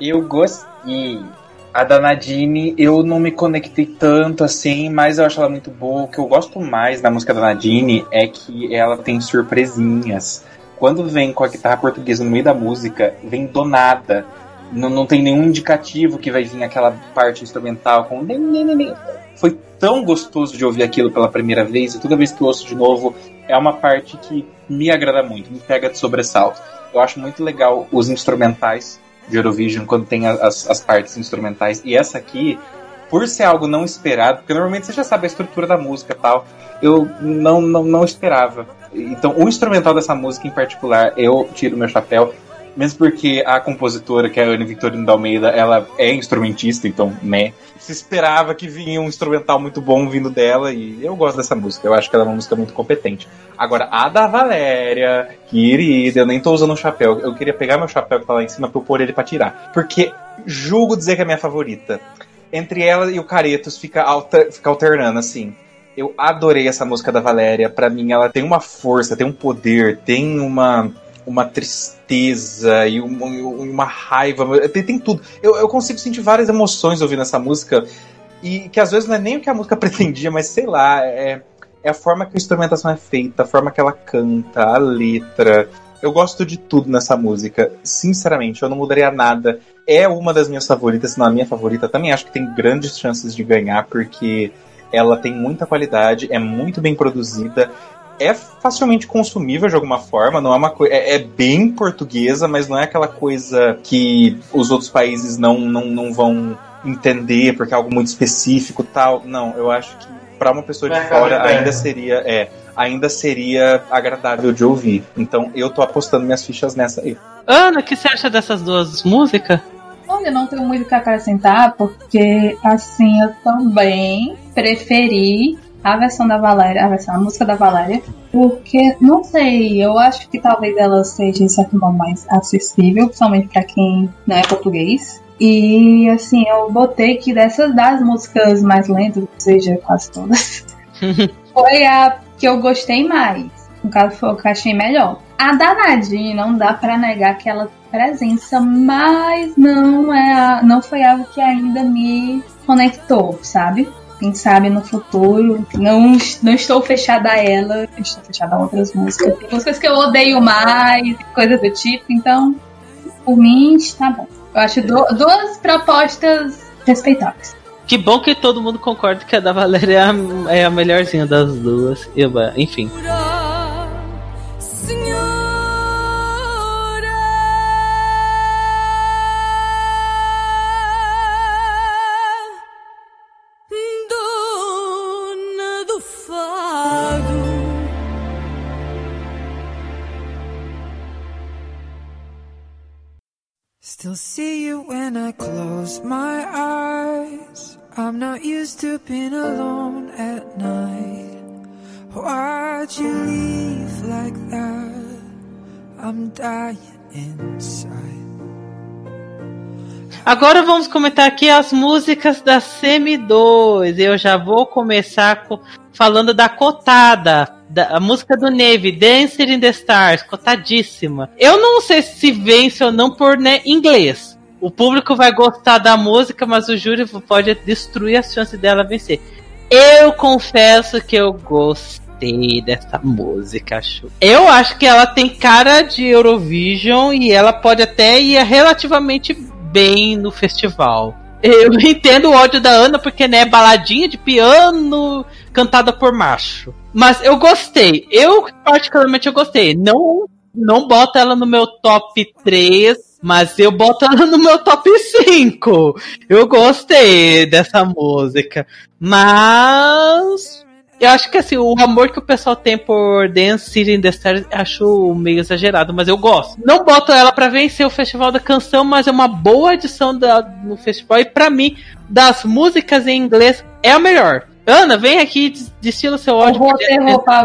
Eu gostei. A da Nadine, eu não me conectei tanto assim, mas eu acho ela muito boa. O que eu gosto mais da música da Nadine é que ela tem surpresinhas. Quando vem com a guitarra portuguesa no meio da música, vem do nada. Não, não tem nenhum indicativo que vai vir aquela parte instrumental com. Foi tão gostoso de ouvir aquilo pela primeira vez, e toda vez que eu ouço de novo, é uma parte que me agrada muito, me pega de sobressalto. Eu acho muito legal os instrumentais de Eurovision quando tem as, as partes instrumentais. E essa aqui, por ser algo não esperado, porque normalmente você já sabe a estrutura da música tal, eu não, não, não esperava. Então, o instrumental dessa música em particular, eu tiro meu chapéu. Mesmo porque a compositora, que é a Ana Victorino da Almeida, ela é instrumentista, então, né? Se esperava que vinha um instrumental muito bom vindo dela, e eu gosto dessa música. Eu acho que ela é uma música muito competente. Agora, a da Valéria, querida, eu nem tô usando um chapéu. Eu queria pegar meu chapéu que tá lá em cima pra eu pôr ele pra tirar. Porque julgo dizer que é a minha favorita. Entre ela e o Caretos fica, alter, fica alternando, assim. Eu adorei essa música da Valéria. Pra mim, ela tem uma força, tem um poder, tem uma uma tristeza e uma, uma raiva. Tem, tem tudo. Eu, eu, consigo sentir várias emoções ouvindo essa música. E que às vezes não é nem o que a música [LAUGHS] pretendia, mas sei lá, é, é a forma que a instrumentação é feita, a forma que ela canta, a letra. Eu gosto de tudo nessa música. Sinceramente, eu não mudaria nada. É uma das minhas favoritas, se não a minha favorita. Também acho que tem grandes chances de ganhar, porque ela tem muita qualidade, é muito bem produzida é facilmente consumível de alguma forma, não é uma coisa. É, é, bem portuguesa, mas não é aquela coisa que os outros países não, não, não vão entender porque é algo muito específico tal. Não, eu acho que para uma pessoa de é fora ainda seria. É, ainda seria agradável de ouvir. Então eu tô apostando minhas fichas nessa aí. Ana, o que você acha dessas duas músicas? Olha, não tenho muito o que acrescentar, porque assim eu também preferi a versão da Valéria, a versão, a música da Valéria, porque, não sei, eu acho que talvez ela seja, de certo modo, mais acessível, principalmente para quem não é português. E, assim, eu botei que dessas das músicas mais lentas, ou seja, quase todas, [LAUGHS] foi a que eu gostei mais. No caso, foi o que eu achei melhor. A da Nadine, não dá para negar aquela presença, mas não é a, não foi algo que ainda me conectou, sabe? Quem sabe no futuro. Não, não estou fechada a ela, estou fechada a outras músicas. Tem músicas que eu odeio mais, coisas do tipo, então, por mim, tá bom. Eu acho do, duas propostas respeitáveis. Que bom que todo mundo concorda que a da Valéria é a, é a melhorzinha das duas. Eu, enfim. See you when I close my eyes. I'm not used to being alone at night. Why'd you leave like that? I'm dying inside. Agora vamos comentar aqui as músicas da Semi 2. Eu já vou começar com, falando da cotada da, a música do Neve, Dancer in the Stars, cotadíssima. Eu não sei se vence ou não por né, inglês. O público vai gostar da música, mas o júri pode destruir a chance dela vencer. Eu confesso que eu gostei dessa música, acho. Eu acho que ela tem cara de Eurovision e ela pode até ir relativamente bem no festival. Eu [LAUGHS] entendo o ódio da Ana porque, né, baladinha de piano cantada por macho. Mas eu gostei. Eu, particularmente, eu gostei. Não, não boto ela no meu top 3, mas eu boto ela no meu top 5. Eu gostei dessa música. Mas. Eu acho que assim, o amor que o pessoal tem por Dance City in the Stars, acho meio exagerado, mas eu gosto. Não boto ela para vencer o Festival da Canção, mas é uma boa edição da, no festival. E para mim, das músicas em inglês, é a melhor. Ana, vem aqui, destila seu ódio. Eu ter roupa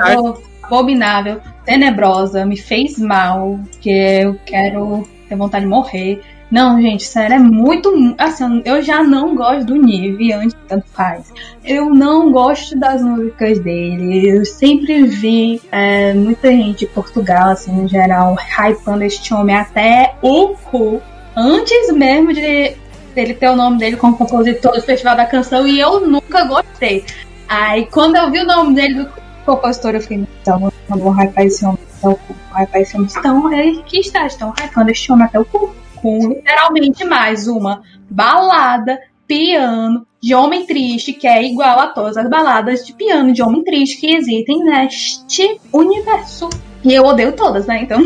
abominável, tenebrosa, me fez mal, que eu quero ter vontade de morrer. Não, gente, sério, é muito. Assim, eu já não gosto do Nive antes tanto faz. Eu não gosto das músicas dele. Eu sempre vi é, muita gente de Portugal, assim, no geral, hypando este homem até o cu. Antes mesmo de ele ter o nome dele como compositor do Festival da Canção e eu nunca gostei. Aí quando eu vi o nome dele do compositor, eu fiquei, então, não vou hypar esse homem até o cu. Hypar esse homem. Então, é que está, estão hypando este homem até o cu com literalmente mais uma balada, piano de homem triste, que é igual a todas as baladas de piano de homem triste que existem neste universo. E eu odeio todas, né? Então.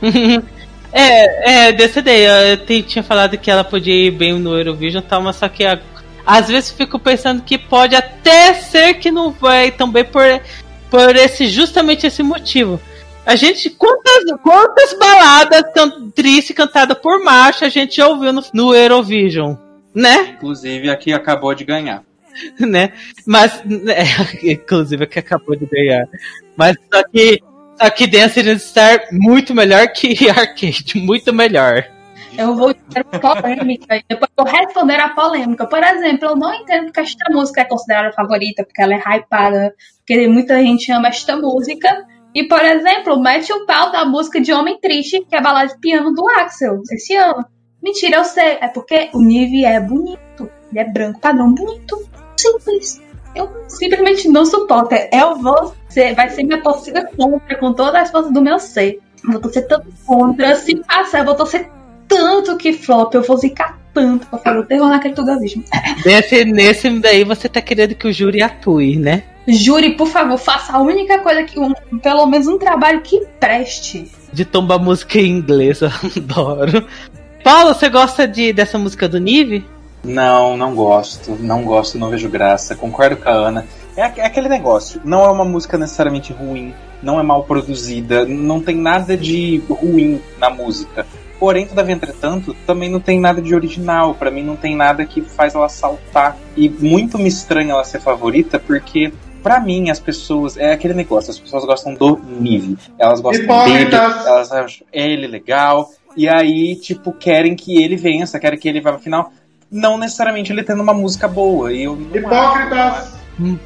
[LAUGHS] é, é, ideia. Eu tinha falado que ela podia ir bem no Eurovision e tal, mas só que a, às vezes fico pensando que pode até ser que não vai também por, por esse justamente esse motivo. A gente, quantas, quantas baladas can, tristes cantadas por macho a gente já ouviu no, no Eurovision, né? Inclusive, aqui acabou de ganhar. [LAUGHS] né? Mas, [LAUGHS] é, inclusive, aqui acabou de ganhar. Mas só que, só que Dancing Star muito melhor que [LAUGHS] Arcade, muito melhor. Eu vou polêmica. Depois vou responder a polêmica. Por exemplo, eu não entendo porque esta música é considerada favorita, porque ela é hypada, porque muita gente ama esta música. E, por exemplo, mete o pau da música de Homem Triste, que é a balada de piano do Axel, esse ano. Mentira, eu sei. É porque o Nive é bonito. Ele é branco, padrão, bonito. Simples. Eu simplesmente não suporto. Eu vou ser, vai ser minha torcida contra, com todas as forças do meu ser. Eu vou torcer tanto contra. Se passar, eu vou torcer tanto que flop. Eu vou zicar tanto pra fazer o terror naquele tuganismo. [LAUGHS] Nesse, nesse daí você tá querendo que o júri atue, né? Júri, por favor, faça a única coisa que. Um, pelo menos um trabalho que preste. De tombar música em inglês, [LAUGHS] eu adoro. Paulo, você gosta de, dessa música do Nive? Não, não gosto. Não gosto, não vejo graça. Concordo com a Ana. É, é aquele negócio. Não é uma música necessariamente ruim. Não é mal produzida. Não tem nada de ruim na música. Porém, todavia, entretanto, também não tem nada de original. Para mim, não tem nada que faz ela saltar. E muito me estranha ela ser favorita, porque para mim, as pessoas. É aquele negócio, as pessoas gostam do Nive. Elas gostam Hipócritas. dele, elas acham ele legal. E aí, tipo, querem que ele vença, querem que ele vá pro final. Não necessariamente ele tendo uma música boa. E eu Hipócritas! [LAUGHS]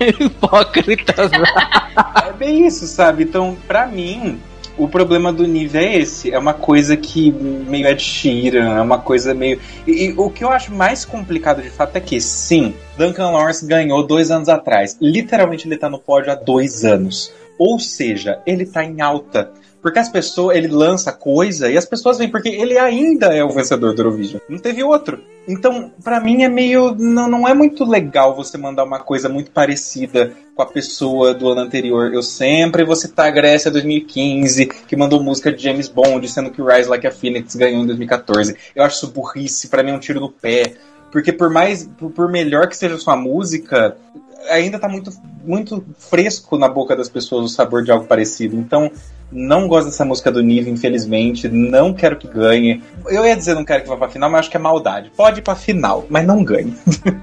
Hipócritas! [LAUGHS] é bem isso, sabe? Então, pra mim, o problema do Nive é esse. É uma coisa que meio é de Sheeran, é uma coisa meio. E, e, o que eu acho mais complicado de fato é que, sim, Duncan Lawrence ganhou dois anos atrás. Literalmente ele tá no pódio há dois anos. Ou seja, ele tá em alta. Porque as pessoas, ele lança coisa e as pessoas vêm, porque ele ainda é o vencedor do Eurovision. Não teve outro. Então, para mim é meio. Não, não é muito legal você mandar uma coisa muito parecida com a pessoa do ano anterior. Eu sempre vou citar a Grécia 2015, que mandou música de James Bond, sendo que Rise Like a Phoenix ganhou em 2014. Eu acho isso burrice, para mim é um tiro no pé. Porque por mais, por melhor que seja sua música, ainda tá muito, muito fresco na boca das pessoas o sabor de algo parecido. Então, não gosto dessa música do Nive, infelizmente. Não quero que ganhe. Eu ia dizer não quero que vá pra final, mas acho que é maldade. Pode ir pra final, mas não ganhe.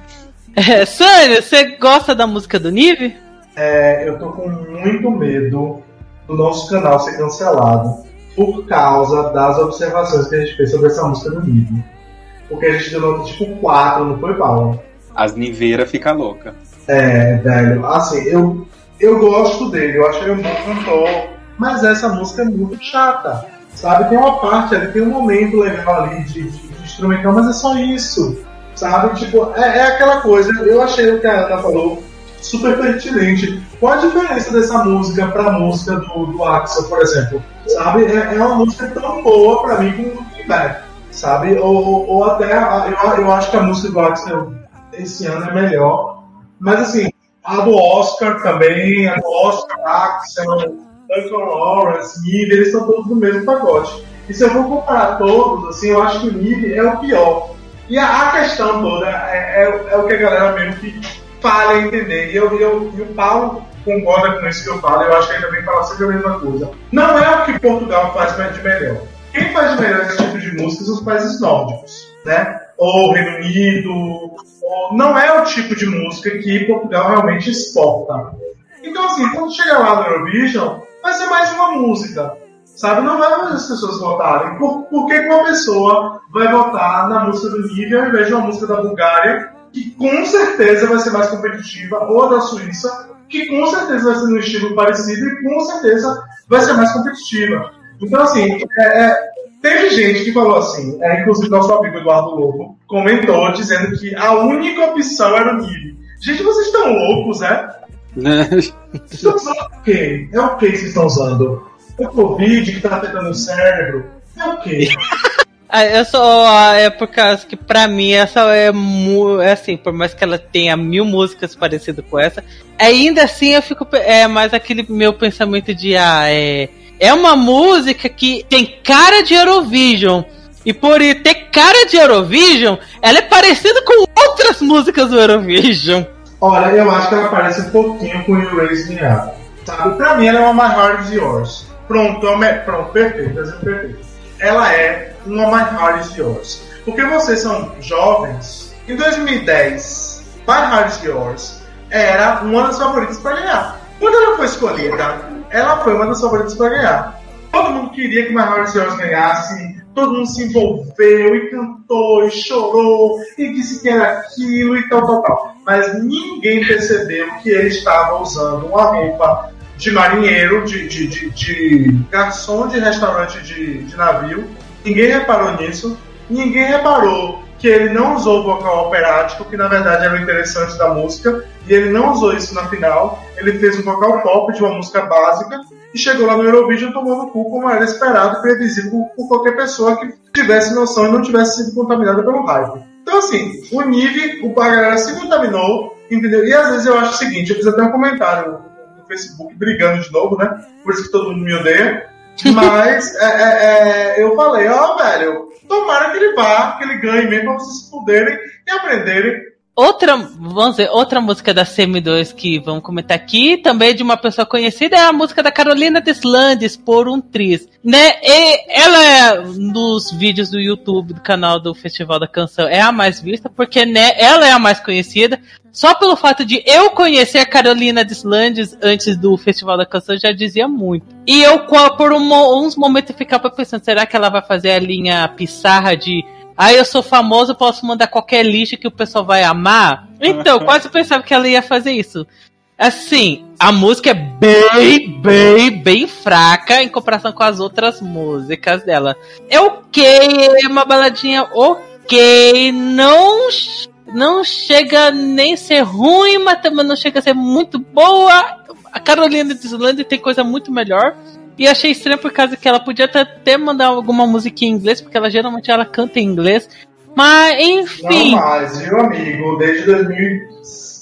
[LAUGHS] é, Sânia, você gosta da música do Nive? É, eu tô com muito medo do nosso canal ser cancelado por causa das observações que a gente fez sobre essa música do Nive. Porque a gente deu nota tipo 4, não foi, Paulo? As Niveiras fica louca. É, velho. Assim, eu, eu gosto dele, eu acho ele um bom cantor, mas essa música é muito chata. Sabe? Tem uma parte ali, tem um momento legal ali de, de, de instrumental, mas é só isso. Sabe? Tipo, é, é aquela coisa. Eu achei o que a Ana falou super pertinente. Qual a diferença dessa música pra música do, do Axel, por exemplo? Sabe? É, é uma música tão boa pra mim como o Feedback sabe? Ou, ou até, eu, eu acho que a música do Axel esse ano é melhor. Mas assim, a do Oscar também, a do Oscar, Axel, Duncan Lawrence, Nive, eles estão todos no mesmo pacote. E se eu for comparar todos, assim, eu acho que o Nive é o pior. E a, a questão toda é, é, é, o que a galera mesmo que falha entender. E, eu, eu, e o Paulo concorda com isso que eu falo, eu acho que ele também fala sempre a mesma coisa. Não é o que Portugal faz de melhor. Quem faz de melhor esse tipo de música são os países nórdicos, né? Ou Reino Unido. Não é o tipo de música que Portugal realmente exporta. Então, assim, quando chegar lá no Eurovision, vai ser mais uma música, sabe? Não vai fazer as pessoas votarem. Por, por que uma pessoa vai votar na música do Nível ao invés de uma música da Bulgária, que com certeza vai ser mais competitiva, ou da Suíça, que com certeza vai ser no estilo parecido e com certeza vai ser mais competitiva. Então, assim, é, é, teve gente que falou assim, é, inclusive nosso amigo Eduardo Lobo, comentou dizendo que a única opção era o Nive. Gente, vocês estão loucos, é? Vocês estão usando o quê? É o que vocês estão usando? É o Covid que tá afetando o cérebro? É o quê? Ah, [LAUGHS] eu só. É por causa que pra mim essa é, é assim, por mais que ela tenha mil músicas parecidas com essa, ainda assim eu fico. É mais aquele meu pensamento de ah, é é uma música que tem cara de Eurovision. E por ter cara de Eurovision, ela é parecida com outras músicas do Eurovision. Olha, eu acho que ela parece um pouquinho com You Raise Me Up. Sabe? Pra mim ela é uma My Heart Is Yours. Pronto, é pronto, perfeito, exemplo perfeito. Ela é uma My Heart Is Yours. Porque vocês são jovens. Em 2010, My Heart Is Yours era uma das favoritas para ganhar. Quando ela foi escolhida, ela foi uma das favoritas para ganhar. Todo mundo queria que Heart Yours ganhasse, todo mundo se envolveu e cantou e chorou e disse que era aquilo e tal, tal, tal. Mas ninguém percebeu que ele estava usando uma roupa de marinheiro, de, de, de, de garçom de restaurante de, de navio. Ninguém reparou nisso. Ninguém reparou que ele não usou o vocal operático, que na verdade era o interessante da música, e ele não usou isso na final. Ele fez um vocal pop de uma música básica e chegou lá no Eurovision tomando cu como era esperado e previsível por qualquer pessoa que tivesse noção e não tivesse sido contaminada pelo hype. Então, assim, o Nive, o galera se contaminou, entendeu? E às vezes eu acho o seguinte: eu fiz até um comentário no Facebook brigando de novo, né? Por isso que todo mundo me odeia. Mas [LAUGHS] é, é, é, eu falei, ó, oh, velho, tomara que ele vá, que ele ganhe mesmo pra vocês poderem e aprenderem Outra, vamos dizer, outra música da CM2 que vamos comentar aqui, também de uma pessoa conhecida, é a música da Carolina Deslandes, Por um Tris. Né? E ela é, nos vídeos do YouTube, do canal do Festival da Canção, é a mais vista, porque né, ela é a mais conhecida. Só pelo fato de eu conhecer a Carolina Deslandes antes do Festival da Canção já dizia muito. E eu, por um, uns momentos, ficava pensando, será que ela vai fazer a linha pissarra de Aí eu sou famoso, posso mandar qualquer lixo que o pessoal vai amar. Então, quase pensava que ela ia fazer isso. Assim, a música é bem, bem, bem fraca em comparação com as outras músicas dela. É ok, é uma baladinha ok, não, não chega nem ser ruim, mas também não chega a ser muito boa. A Carolina Deslandes tem coisa muito melhor. E achei estranho por causa que ela podia até mandar alguma música em inglês, porque ela geralmente ela canta em inglês. Mas, enfim. Não mais, viu, amigo? Desde 2000.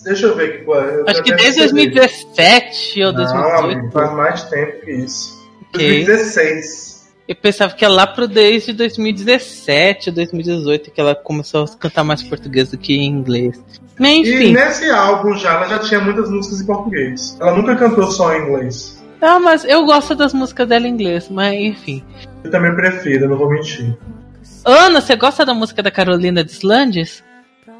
Deixa eu ver eu Acho que desde 2017 ou 2018. Não, faz mais tempo que isso. Okay. 2016. Eu pensava que é lá pro desde 2017, 2018 que ela começou a cantar mais português do que em inglês. Mas, enfim. E nesse álbum já ela já tinha muitas músicas em português. Ela nunca cantou só em inglês. Ah, mas eu gosto das músicas dela em inglês, mas enfim. Eu também prefiro, não vou mentir. Ana, você gosta da música da Carolina Deslandes?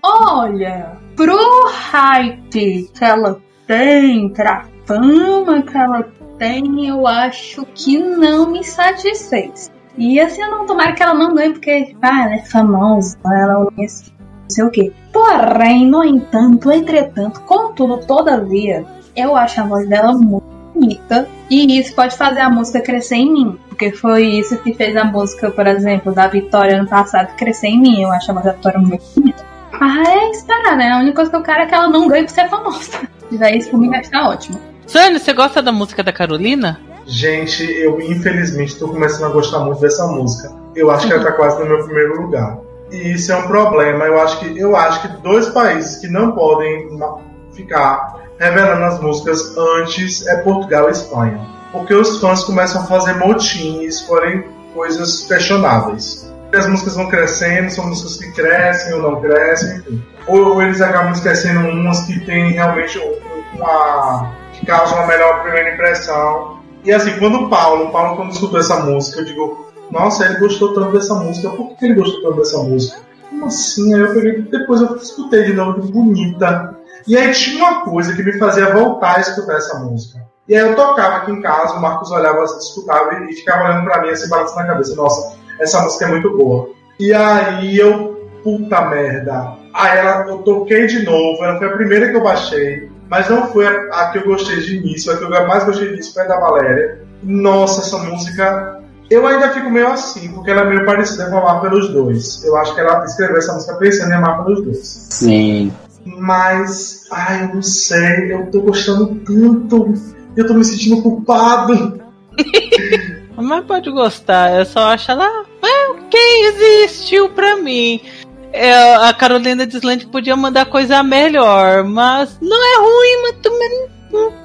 Olha, pro hype que ela tem, pra fama que ela tem, eu acho que não me satisfez. E assim, eu não tomara que ela não ganhe, porque ah, ela é famosa, ela é não sei o que. Porém, no entanto, entretanto, contudo, todavia, eu acho a voz dela muito bonita. E isso pode fazer a música crescer em mim. Porque foi isso que fez a música, por exemplo, da Vitória ano passado crescer em mim. Eu acho a Vitória muito bonita. Ah, é esperar, né? A única coisa que eu quero é que ela não ganhe por ser famosa. E daí isso por mim vai estar ótimo. Sônia, você gosta da música da Carolina? Gente, eu infelizmente tô começando a gostar muito dessa música. Eu acho que ela tá quase no meu primeiro lugar. E isso é um problema. Eu acho que eu acho que dois países que não podem ficar revelando as músicas antes é Portugal e Espanha. Porque os fãs começam a fazer motins, forem coisas questionáveis. As músicas vão crescendo, são músicas que crescem ou não crescem. Ou, ou eles acabam esquecendo umas que tem realmente um- uma. que causam uma melhor primeira impressão. E assim, quando o Paulo, o Paulo quando escutou essa música, eu digo, nossa, ele gostou tanto dessa música, por que ele gostou tanto dessa música? Como assim? Aí eu peguei, depois eu escutei de novo, bonita. E aí tinha uma coisa que me fazia voltar a escutar essa música. E aí eu tocava aqui em casa, o Marcos olhava, escutava e ficava olhando pra mim assim, balançando na cabeça. Nossa, essa música é muito boa. E aí eu, puta merda. Aí ela, eu toquei de novo, ela foi a primeira que eu baixei, mas não foi a, a que eu gostei de início, a que eu mais gostei de início foi a da Valéria. Nossa, essa música. Eu ainda fico meio assim, porque ela é meio parecida com Amar pelos Dois. Eu acho que ela escreveu essa música pensando em Amar pelos Dois. Sim. Mas, ai, eu não sei, eu tô gostando tanto, eu tô me sentindo culpado. [LAUGHS] Mas pode gostar, eu só acho ela. É, ok, existiu pra mim. É, a Carolina Deslandes podia mandar coisa melhor, mas não é ruim, mas também.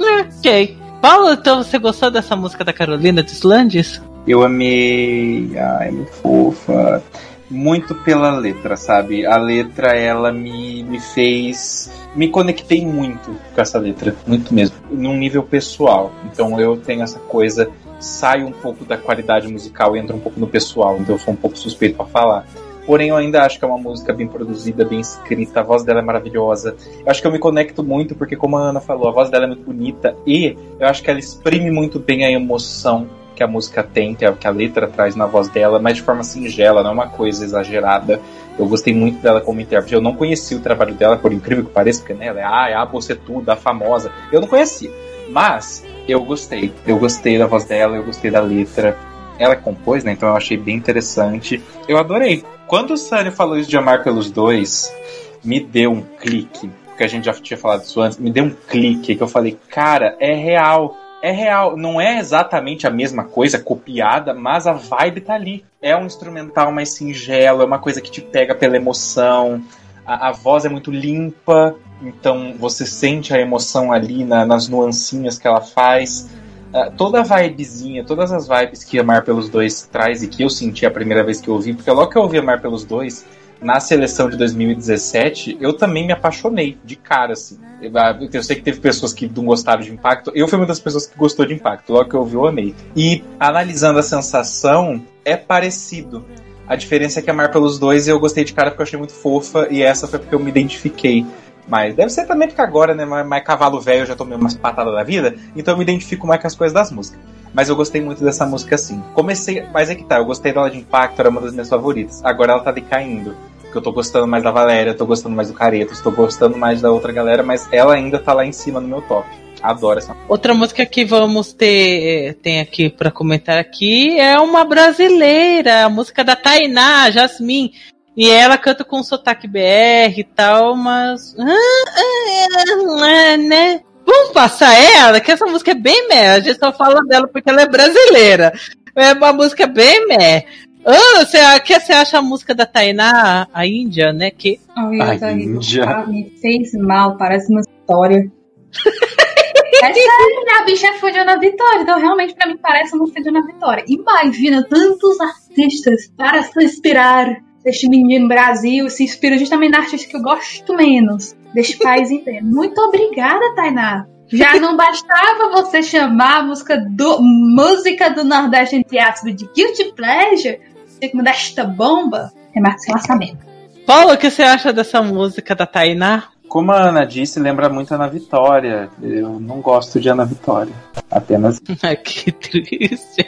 é ok. Paulo, então você gostou dessa música da Carolina Deslandes? Eu amei. Ai, é muito fofa. Muito pela letra, sabe? A letra, ela me, me fez. Me conectei muito com essa letra, muito mesmo. Num nível pessoal. Então eu tenho essa coisa. Saio um pouco da qualidade musical e entro um pouco no pessoal. Então eu sou um pouco suspeito pra falar. Porém, eu ainda acho que é uma música bem produzida, bem escrita, a voz dela é maravilhosa. Eu acho que eu me conecto muito, porque, como a Ana falou, a voz dela é muito bonita e eu acho que ela exprime muito bem a emoção que a música tem, que a, que a letra traz na voz dela, mas de forma singela, não é uma coisa exagerada. Eu gostei muito dela como intérprete. Eu não conhecia o trabalho dela, por incrível que pareça, porque né, ela é ah, é a você tudo, a famosa. Eu não conhecia. Mas eu gostei. Eu gostei da voz dela, eu gostei da letra. Ela compôs, né? Então eu achei bem interessante. Eu adorei. Quando o Sunny falou isso de amar pelos dois, me deu um clique. Porque a gente já tinha falado isso antes. Me deu um clique que eu falei, cara, é real. É real. Não é exatamente a mesma coisa copiada, mas a vibe tá ali. É um instrumental mais singelo, é uma coisa que te pega pela emoção. A, a voz é muito limpa, então você sente a emoção ali na- nas nuancinhas que ela faz. Ah, toda a vibezinha, todas as vibes que Amar pelos Dois traz e que eu senti a primeira vez que eu ouvi, porque logo que eu ouvi Amar pelos Dois, na seleção de 2017, eu também me apaixonei de cara, assim. Eu, ah, sei que teve pessoas que não gostaram de Impacto, eu fui uma das pessoas que gostou de Impacto, logo que eu ouvi eu amei. E analisando a sensação, é parecido. A diferença é que Amar pelos Dois eu gostei de cara porque eu achei muito fofa, e essa foi porque eu me identifiquei. Mas deve ser também porque agora, né, mais cavalo velho, eu já tomei umas patadas da vida, então eu me identifico mais com as coisas das músicas. Mas eu gostei muito dessa música assim. Comecei, mas é que tá, eu gostei dela de impacto, era uma das minhas favoritas. Agora ela tá decaindo. Porque eu tô gostando mais da Valéria, tô gostando mais do Careto, estou gostando mais da outra galera, mas ela ainda tá lá em cima no meu top. Adoro essa Outra música que vamos ter tem aqui pra comentar aqui é uma brasileira, a música da Tainá, Jasmine. E ela canta com sotaque BR e tal, mas. Ah, ah, ah, né? Vamos passar ela, que essa música é bem meh. A gente só fala dela porque ela é brasileira. É uma música bem meh. Ah, você, o que você acha a música da Tainá, a Índia, né? Que Ai, Ai, tá. Índia. Ah, me fez mal, parece uma história. [LAUGHS] é sério, né? a bicha fugiu na vitória. Então, realmente, pra mim, parece uma fugiu na vitória. Imagina tantos artistas para se inspirar deste menino Brasil, se inspira justamente na artista que eu gosto menos deste [LAUGHS] país inteiro. Muito obrigada, Tainá. Já não bastava você chamar a música do, música do Nordeste entre aspas de Guilty Pleasure, você que me dá esta bomba, remata seu orçamento. Paulo, o que você acha dessa música da Tainá? Como a Ana disse, lembra muito Ana Vitória. Eu não gosto de Ana Vitória. Apenas. Ai, [LAUGHS] que triste.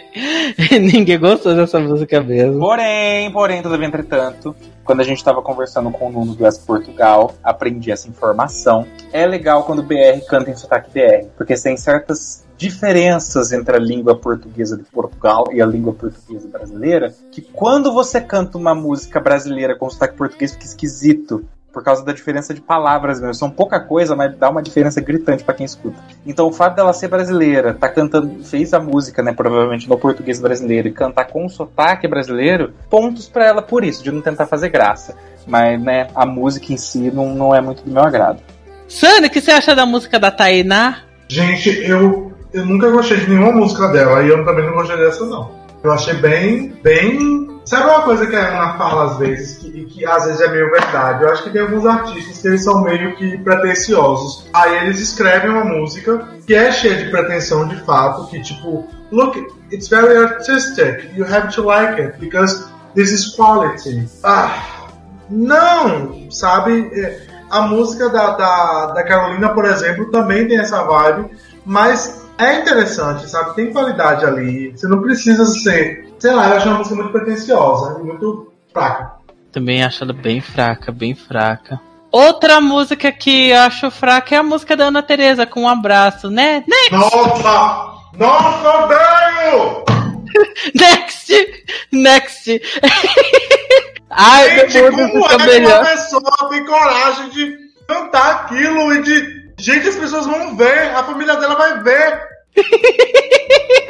[LAUGHS] Ninguém gostou dessa música mesmo. Porém, porém, todavia, entretanto, quando a gente estava conversando com o Nuno do S Portugal, aprendi essa informação. É legal quando o BR canta em sotaque BR, porque tem certas diferenças entre a língua portuguesa de Portugal e a língua portuguesa brasileira, que quando você canta uma música brasileira com sotaque português fica esquisito. por causa da diferença de palavras mesmo. São pouca coisa, mas dá uma diferença gritante para quem escuta. Então o fato dela ser brasileira, tá cantando, fez a música, né, provavelmente no português brasileiro e cantar com sotaque brasileiro, pontos para ela por isso, de não tentar fazer graça. Mas, né, a música em si não, não é muito do meu agrado. Sandra, o que você acha da música da Tainá? Gente, eu, eu nunca gostei de nenhuma música dela e eu também não gostei dessa, não. Eu achei bem, bem. Sabe uma coisa que a Ana fala às vezes, que, que às vezes é meio verdade? Eu acho que tem alguns artistas que eles são meio que pretensiosos. Aí eles escrevem uma música que é cheia de pretensão de fato, que tipo, look, it's very artistic, you have to like it, because this is quality. Ah, não, sabe? É, A música da, da, da Carolina, por exemplo, também tem essa vibe, mas é interessante, sabe? Tem qualidade ali. Você não precisa ser. Sei lá, eu acho uma música muito pretensiosa e muito fraca. Também acho ela bem fraca, bem fraca. Outra música que eu acho fraca é a música da Ana Tereza com um abraço, né? Next! Nossa! Nossa, velho! [LAUGHS] Next! Next! [LAUGHS] Ai, Gente, meu Deus, como é que melhor. uma pessoa tem coragem de cantar aquilo e de. Gente, as pessoas vão ver, a família dela vai ver. [LAUGHS]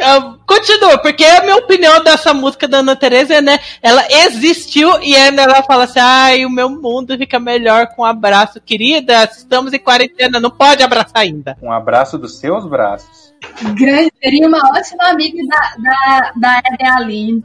Ah, Continua, porque a minha opinião dessa música da Ana Tereza é, né? Ela existiu e ainda ela fala assim: ai, o meu mundo fica melhor com um abraço, querida. Estamos em quarentena, não pode abraçar ainda. Um abraço dos seus braços. Grande, seria uma ótima amiga da, da, da Eden Aline.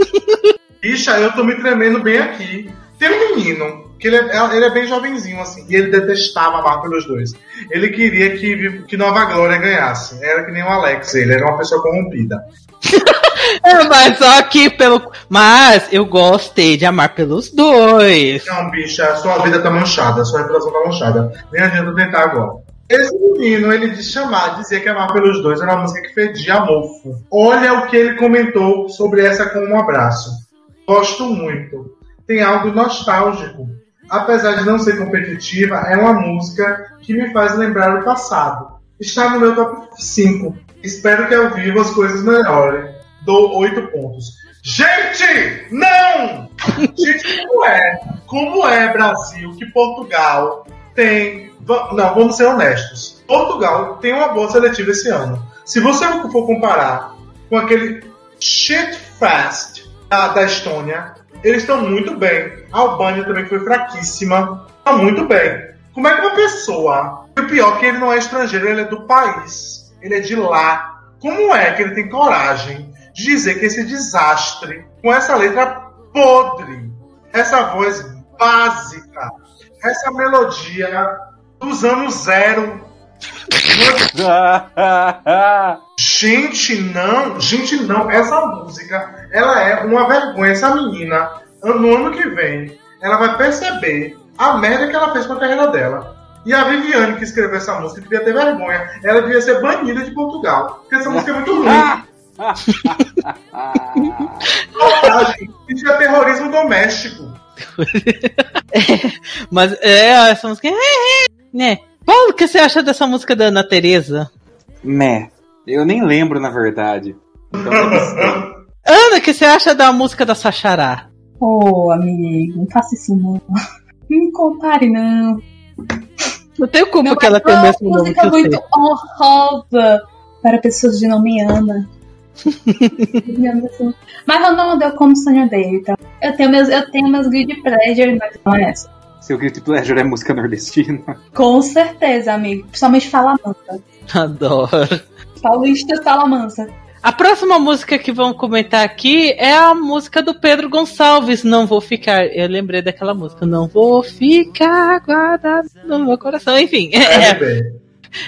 [LAUGHS] Bicha, eu tô me tremendo bem aqui. Tem um menino, que ele é, ele é bem jovenzinho, assim, e ele detestava amar pelos dois. Ele queria que, que Nova Glória ganhasse. Era que nem o Alex, ele era uma pessoa corrompida. [LAUGHS] É, mas só que pelo. Mas eu gostei de amar pelos dois. Não, bicha, sua vida tá manchada, sua reputação tá manchada. Nem adianta tentar agora. Esse menino, ele de chamar, dizer que amar pelos dois era uma música que fedia mofo. Olha o que ele comentou sobre essa com um abraço. Gosto muito. Tem algo nostálgico. Apesar de não ser competitiva, é uma música que me faz lembrar o passado. Está no meu top 5. Espero que ao vivo as coisas melhorem. Dou 8 pontos. Gente, não! [LAUGHS] Gente, como é? Como é, Brasil, que Portugal tem. Não, vamos ser honestos. Portugal tem uma boa seletiva esse ano. Se você for comparar com aquele shit fast da, da Estônia, eles estão muito bem. A Albânia também foi fraquíssima. Está muito bem. Como é que uma pessoa. E o pior é que ele não é estrangeiro, ele é do país. Ele é de lá. Como é que ele tem coragem de dizer que esse desastre, com essa letra podre, essa voz básica, essa melodia dos anos zero. [LAUGHS] Gente, não, gente, não. Essa música, ela é uma vergonha. Essa menina, no ano que vem, ela vai perceber a merda que ela fez com a carreira dela. E a Viviane, que escreveu essa música, devia ter vergonha. Ela devia ser banida de Portugal. Porque essa música é muito ruim. Isso é terrorismo doméstico. [LAUGHS] Mas é, essa música. é, é, Né? Paulo, o que você acha dessa música da Ana Tereza? Meh. Eu nem lembro, na verdade. Então, gostei. [LAUGHS] Ana, o que você acha da música da Sachará? Ô, amigo, não faça isso não. Não me compare, não. Não tenho culpa Não, que ela tem o é uma mesmo nome música que muito você. honrosa para pessoas de nome Ana. [LAUGHS] Mas eu não deu como sonho dele, tá? Eu tenho meus, eu tenho meus guilty pleasure, mas não é essa. Seu grito pleasure é música nordestina. Com certeza, amigo. Principalmente Falamansa. Adoro. Paulista Salamansa. A próxima música que vamos comentar aqui é a música do Pedro Gonçalves, Não Vou Ficar. Eu lembrei daquela música, Não Vou Ficar guardado no meu coração. Enfim, [LAUGHS] é, É,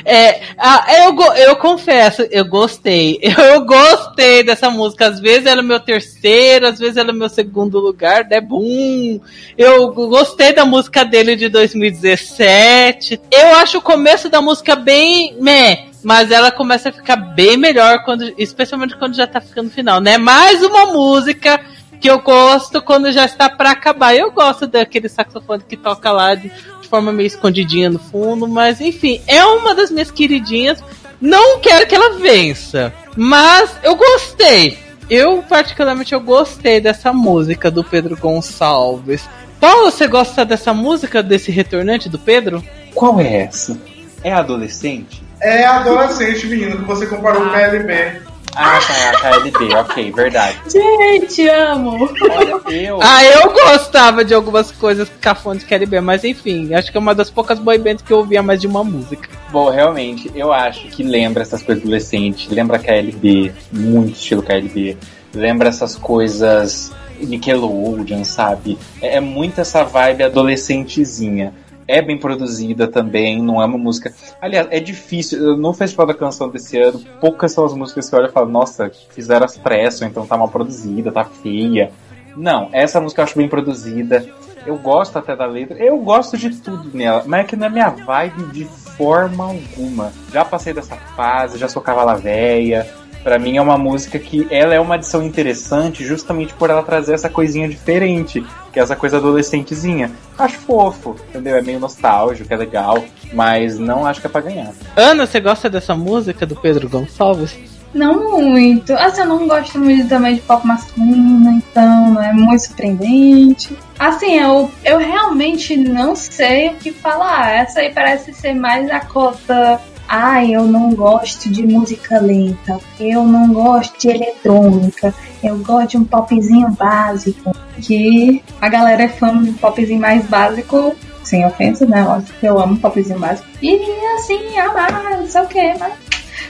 é, ah, eu, eu confesso, eu gostei. [LAUGHS] Eu gostei dessa música. Às vezes ela é meu terceiro, às vezes ela é meu segundo lugar, é boom. Eu gostei da música dele de 2017. Eu acho o começo da música bem meh, mas ela começa a ficar bem melhor quando, especialmente quando já tá ficando final, né? Mais uma música que eu gosto quando já está pra acabar. Eu gosto daquele saxofone que toca lá de, de forma meio escondidinha no fundo, mas enfim, é uma das minhas queridinhas. Não quero que ela vença, mas eu gostei. Eu particularmente eu gostei dessa música do Pedro Gonçalves. Paulo, você gosta dessa música, desse retornante do Pedro? Qual é essa? É adolescente? É adolescente, menino, que você comparou com LB. Ah, tá, KLB, ok, verdade. Gente, amo! Olha, eu. Ah, eu gostava de algumas coisas cafones de KLB, mas enfim, acho que é uma das poucas boy bands que eu ouvia mais de uma música. Bom, realmente, eu acho que lembra essas coisas adolescentes, lembra KLB, muito estilo KLB, lembra essas coisas Nickelodeon, sabe? É, é muito essa vibe adolescentezinha. É bem produzida também, não é uma música. Aliás, é difícil. No Festival da Canção desse ano, poucas são as músicas que eu olho e falo, nossa, fizeram as pressas, então tá mal produzida, tá feia. Não, essa música eu acho bem produzida. Eu gosto até da letra. Eu gosto de tudo nela, mas é que não é minha vibe de forma alguma. Já passei dessa fase, já sou cavala véia. Pra mim é uma música que ela é uma adição interessante justamente por ela trazer essa coisinha diferente, que é essa coisa adolescentezinha. Acho fofo, entendeu? É meio nostálgico, é legal, mas não acho que é pra ganhar. Ana, você gosta dessa música do Pedro Gonçalves? Não muito. Assim, eu não gosto muito também de pop masculino, então não é muito surpreendente. Assim, eu, eu realmente não sei o que falar. Essa aí parece ser mais a cota Ai, eu não gosto de música lenta, eu não gosto de eletrônica, eu gosto de um popzinho básico. Que a galera é fã de um popzinho mais básico, sem ofensa, né? Eu amo popzinho básico. E assim, amar, não sei o que, mas.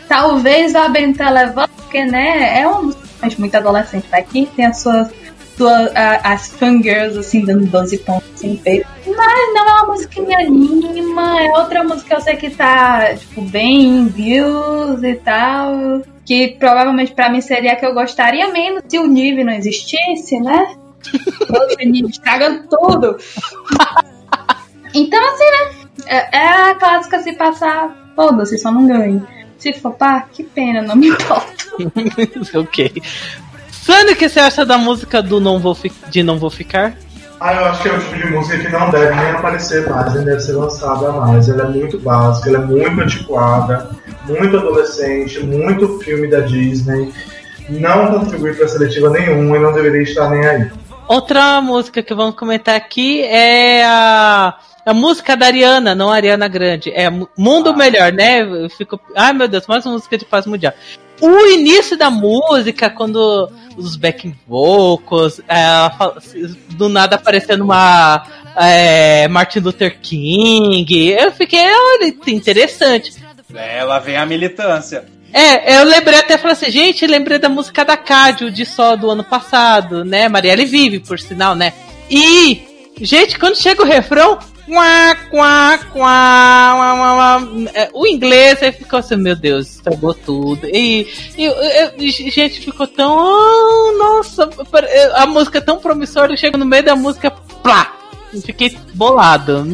Talvez a Bentela porque, né? É uma música muito adolescente. Aqui tem as suas as fangirls, assim, dando 12 pontos assim, peito. Mas não é uma música que me anima, é outra música que eu sei que tá, tipo, bem em views e tal. Que provavelmente pra mim seria a que eu gostaria menos se o Nive não existisse, né? [LAUGHS] o Nive estragando tudo. Então, assim, né? É, é a clássica se passar, foda-se, só não ganho. Se for pá, que pena, não me importo. [LAUGHS] ok. Sandra, o que você acha da música do não vou de Não Vou Ficar? Ah, eu acho que é o tipo de música que não deve nem aparecer mais, nem deve ser lançada mais. Ela é muito básica, ela é muito antiquada, muito adolescente, muito filme da Disney. Não contribui para seletiva nenhuma e não deveria estar nem aí. Outra música que vamos comentar aqui é a, a música da Ariana, não Ariana Grande. É Mundo ah. Melhor, né? Eu fico, ai meu Deus, mais uma música de paz mundial. O início da música, quando os backing vocals, é, do nada aparecendo uma é, Martin Luther King. Eu fiquei, olha, interessante. É, lá vem a militância. É, eu lembrei até, falei assim, gente, lembrei da música da Cádio, de só do ano passado, né? Marielle Vive, por sinal, né? E, gente, quando chega o refrão, Quá, quá, quá, é, o inglês aí ficou assim, meu Deus, estragou tudo. E, e, e gente ficou tão. Oh, nossa, a música é tão promissora, chega no meio da música, plá! Fiquei bolado.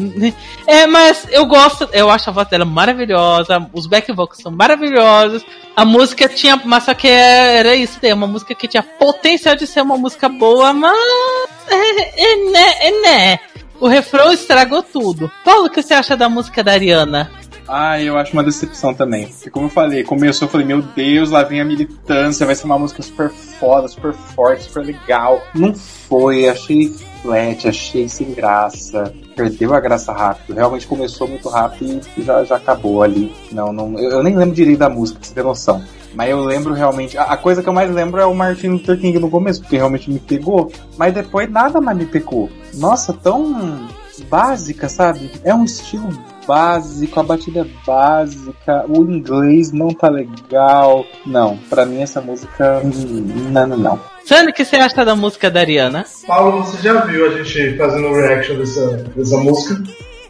É, mas eu gosto, eu acho a voz dela maravilhosa, os back vocals são maravilhosos. A música tinha, mas só que era isso daí, uma música que tinha potencial de ser uma música boa, mas. É, é, né, é, né. O refrão estragou tudo. Paulo, o que você acha da música da Ariana? Ah, eu acho uma decepção também. Porque como eu falei, começou, eu falei, meu Deus, lá vem a militância, vai ser uma música super foda, super forte, super legal. Não foi, achei flat, achei sem graça. Perdeu a graça rápido. Realmente começou muito rápido e já, já acabou ali. Não, não. Eu, eu nem lembro direito da música, pra você ter noção. Mas eu lembro realmente. A, a, coisa que eu mais lembro é o Martin Luther King no começo, porque realmente me pegou. Mas depois nada mais me pegou. Nossa, tão básica, sabe? É um estilo básico, a batida é básica, o inglês não tá legal. Não, para mim essa música. Não, não, não. Sandro, o que você acha da música da Ariana? Paulo, você já viu a gente fazendo reaction dessa, dessa música?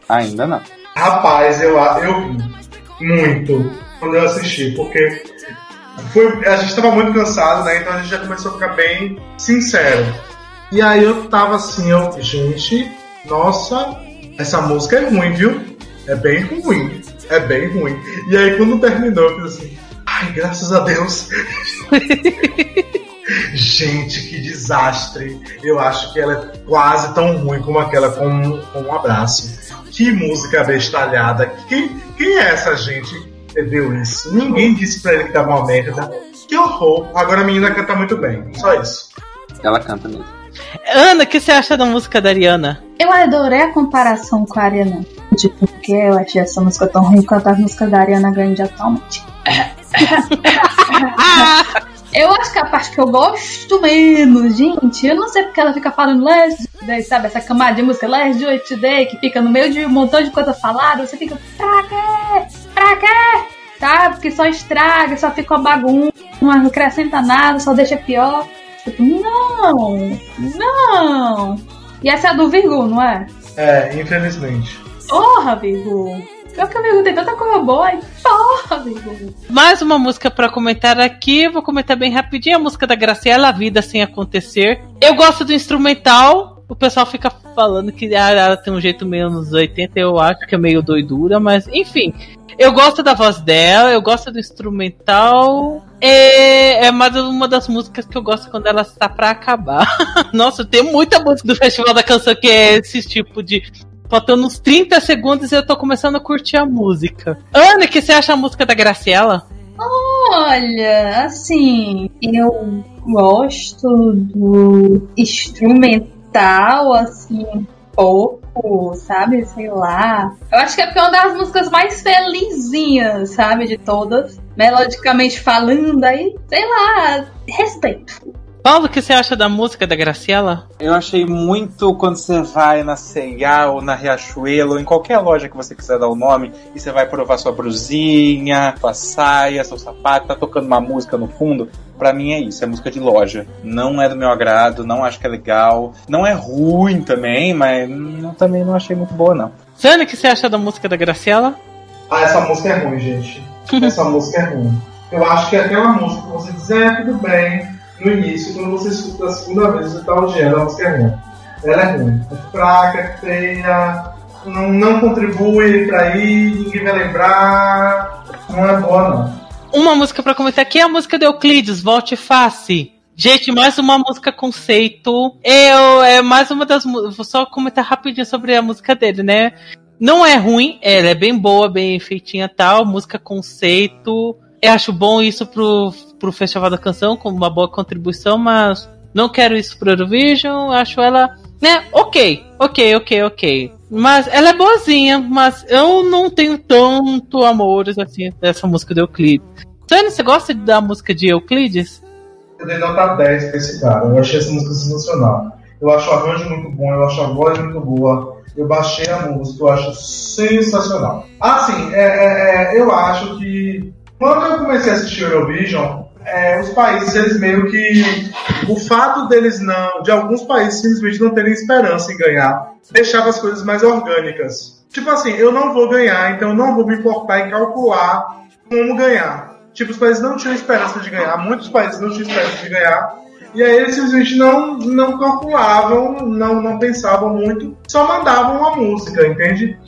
Ainda não. Rapaz, eu, eu vi muito quando eu assisti, porque foi, a gente tava muito cansado, né? Então a gente já começou a ficar bem sincero. E aí eu tava assim, eu, gente, nossa, essa música é ruim, viu? É bem ruim. É bem ruim. E aí quando terminou, eu fiz assim, ai, graças a Deus. [LAUGHS] Gente, que desastre. Eu acho que ela é quase tão ruim como aquela com, com um abraço. Que música bestalhada. Quem, quem é essa gente que deu isso? Ninguém disse pra ele que tava uma merda. Que horror. Agora a menina canta muito bem. Só isso. Ela canta mesmo. Ana, o que você acha da música da Ariana? Eu adorei a comparação com a Ariana. De porque eu achei essa música tão ruim quanto as músicas da Ariana Grande atualmente. [LAUGHS] eu acho que a parte que eu gosto menos, gente, eu não sei porque ela fica falando Last Day, sabe? Essa camada de música Last Day Today, que fica no meio de um montão de coisa falada, você fica, pra quê? Pra quê? Sabe? Porque só estraga, só fica uma bagunça, não acrescenta nada, só deixa pior. Tipo, não, não. E essa é a do Virgu, não é? É, infelizmente. Porra, Virgu. Pior que tem tanta coisa boa. hein? Porra. Mais uma música pra comentar aqui, vou comentar bem rapidinho, a música da Graciela, A Vida Sem Acontecer. Eu gosto do instrumental, o pessoal fica falando que ah, ela tem um jeito meio nos 80, eu acho que é meio doidura, mas enfim. Eu gosto da voz dela, eu gosto do instrumental. É, é mais uma das músicas que eu gosto quando ela está pra acabar. [LAUGHS] Nossa, tem muita música do Festival da Canção que é esse tipo de. Faltando uns 30 segundos e eu tô começando a curtir a música. Ana, o que você acha a música da Graciela? Olha, assim, eu gosto do instrumental, assim, um pouco, sabe? Sei lá. Eu acho que é porque é uma das músicas mais felizinhas, sabe? De todas. Melodicamente falando, aí, sei lá, respeito. Paulo, o que você acha da música da Graciela? Eu achei muito quando você vai na C&A ou na Riachuelo, ou em qualquer loja que você quiser dar o nome, e você vai provar sua brusinha, sua saia, seu sapato, tá tocando uma música no fundo. Pra mim é isso, é música de loja. Não é do meu agrado, não acho que é legal. Não é ruim também, mas não- também não achei muito boa, não. Sânia, o que você acha da música da Graciela? Ah, essa música é ruim, gente. [LAUGHS] Essa música é ruim. Eu acho que é aquela música que você diz, é, tudo bem, no início, quando você escuta a segunda vez, você tá odiando, a música ruim. Ela é ruim. É fraca, é feia, não, não contribui pra ir, ninguém vai lembrar. Não é boa, não. Uma música pra comentar aqui é a música de Euclides, Volte Face. Gente, mais uma música conceito. Eu, é mais uma das. Vou só comentar rapidinho sobre a música dele, né? Não é ruim, ela é bem boa, bem feitinha tal. Música conceito. Eu acho bom isso pro, pro Festival da Canção, como uma boa contribuição, mas não quero isso pro Eurovision. Acho ela, né? Ok, ok, ok, ok. Mas ela é boazinha, mas eu não tenho tanto amores assim dessa música do Euclides. Sônia, você gosta da música de Euclides? Eu dei nota 10 pra esse cara. Eu achei essa música sensacional. Eu acho o arranjo muito bom, eu acho a voz muito boa. Eu baixei a música, eu acho sensacional. Assim, é, é, é, eu acho que quando eu comecei a assistir Eurovision, é, os países, eles meio que. O fato deles não. De alguns países simplesmente não terem esperança em ganhar, deixava as coisas mais orgânicas. Tipo assim, eu não vou ganhar, então eu não vou me importar em calcular como ganhar. Tipo, os países não tinham esperança de ganhar, muitos países não tinham esperança de ganhar. E aí eles simplesmente não, não calculavam, não, não pensavam muito, só mandavam a música, entende?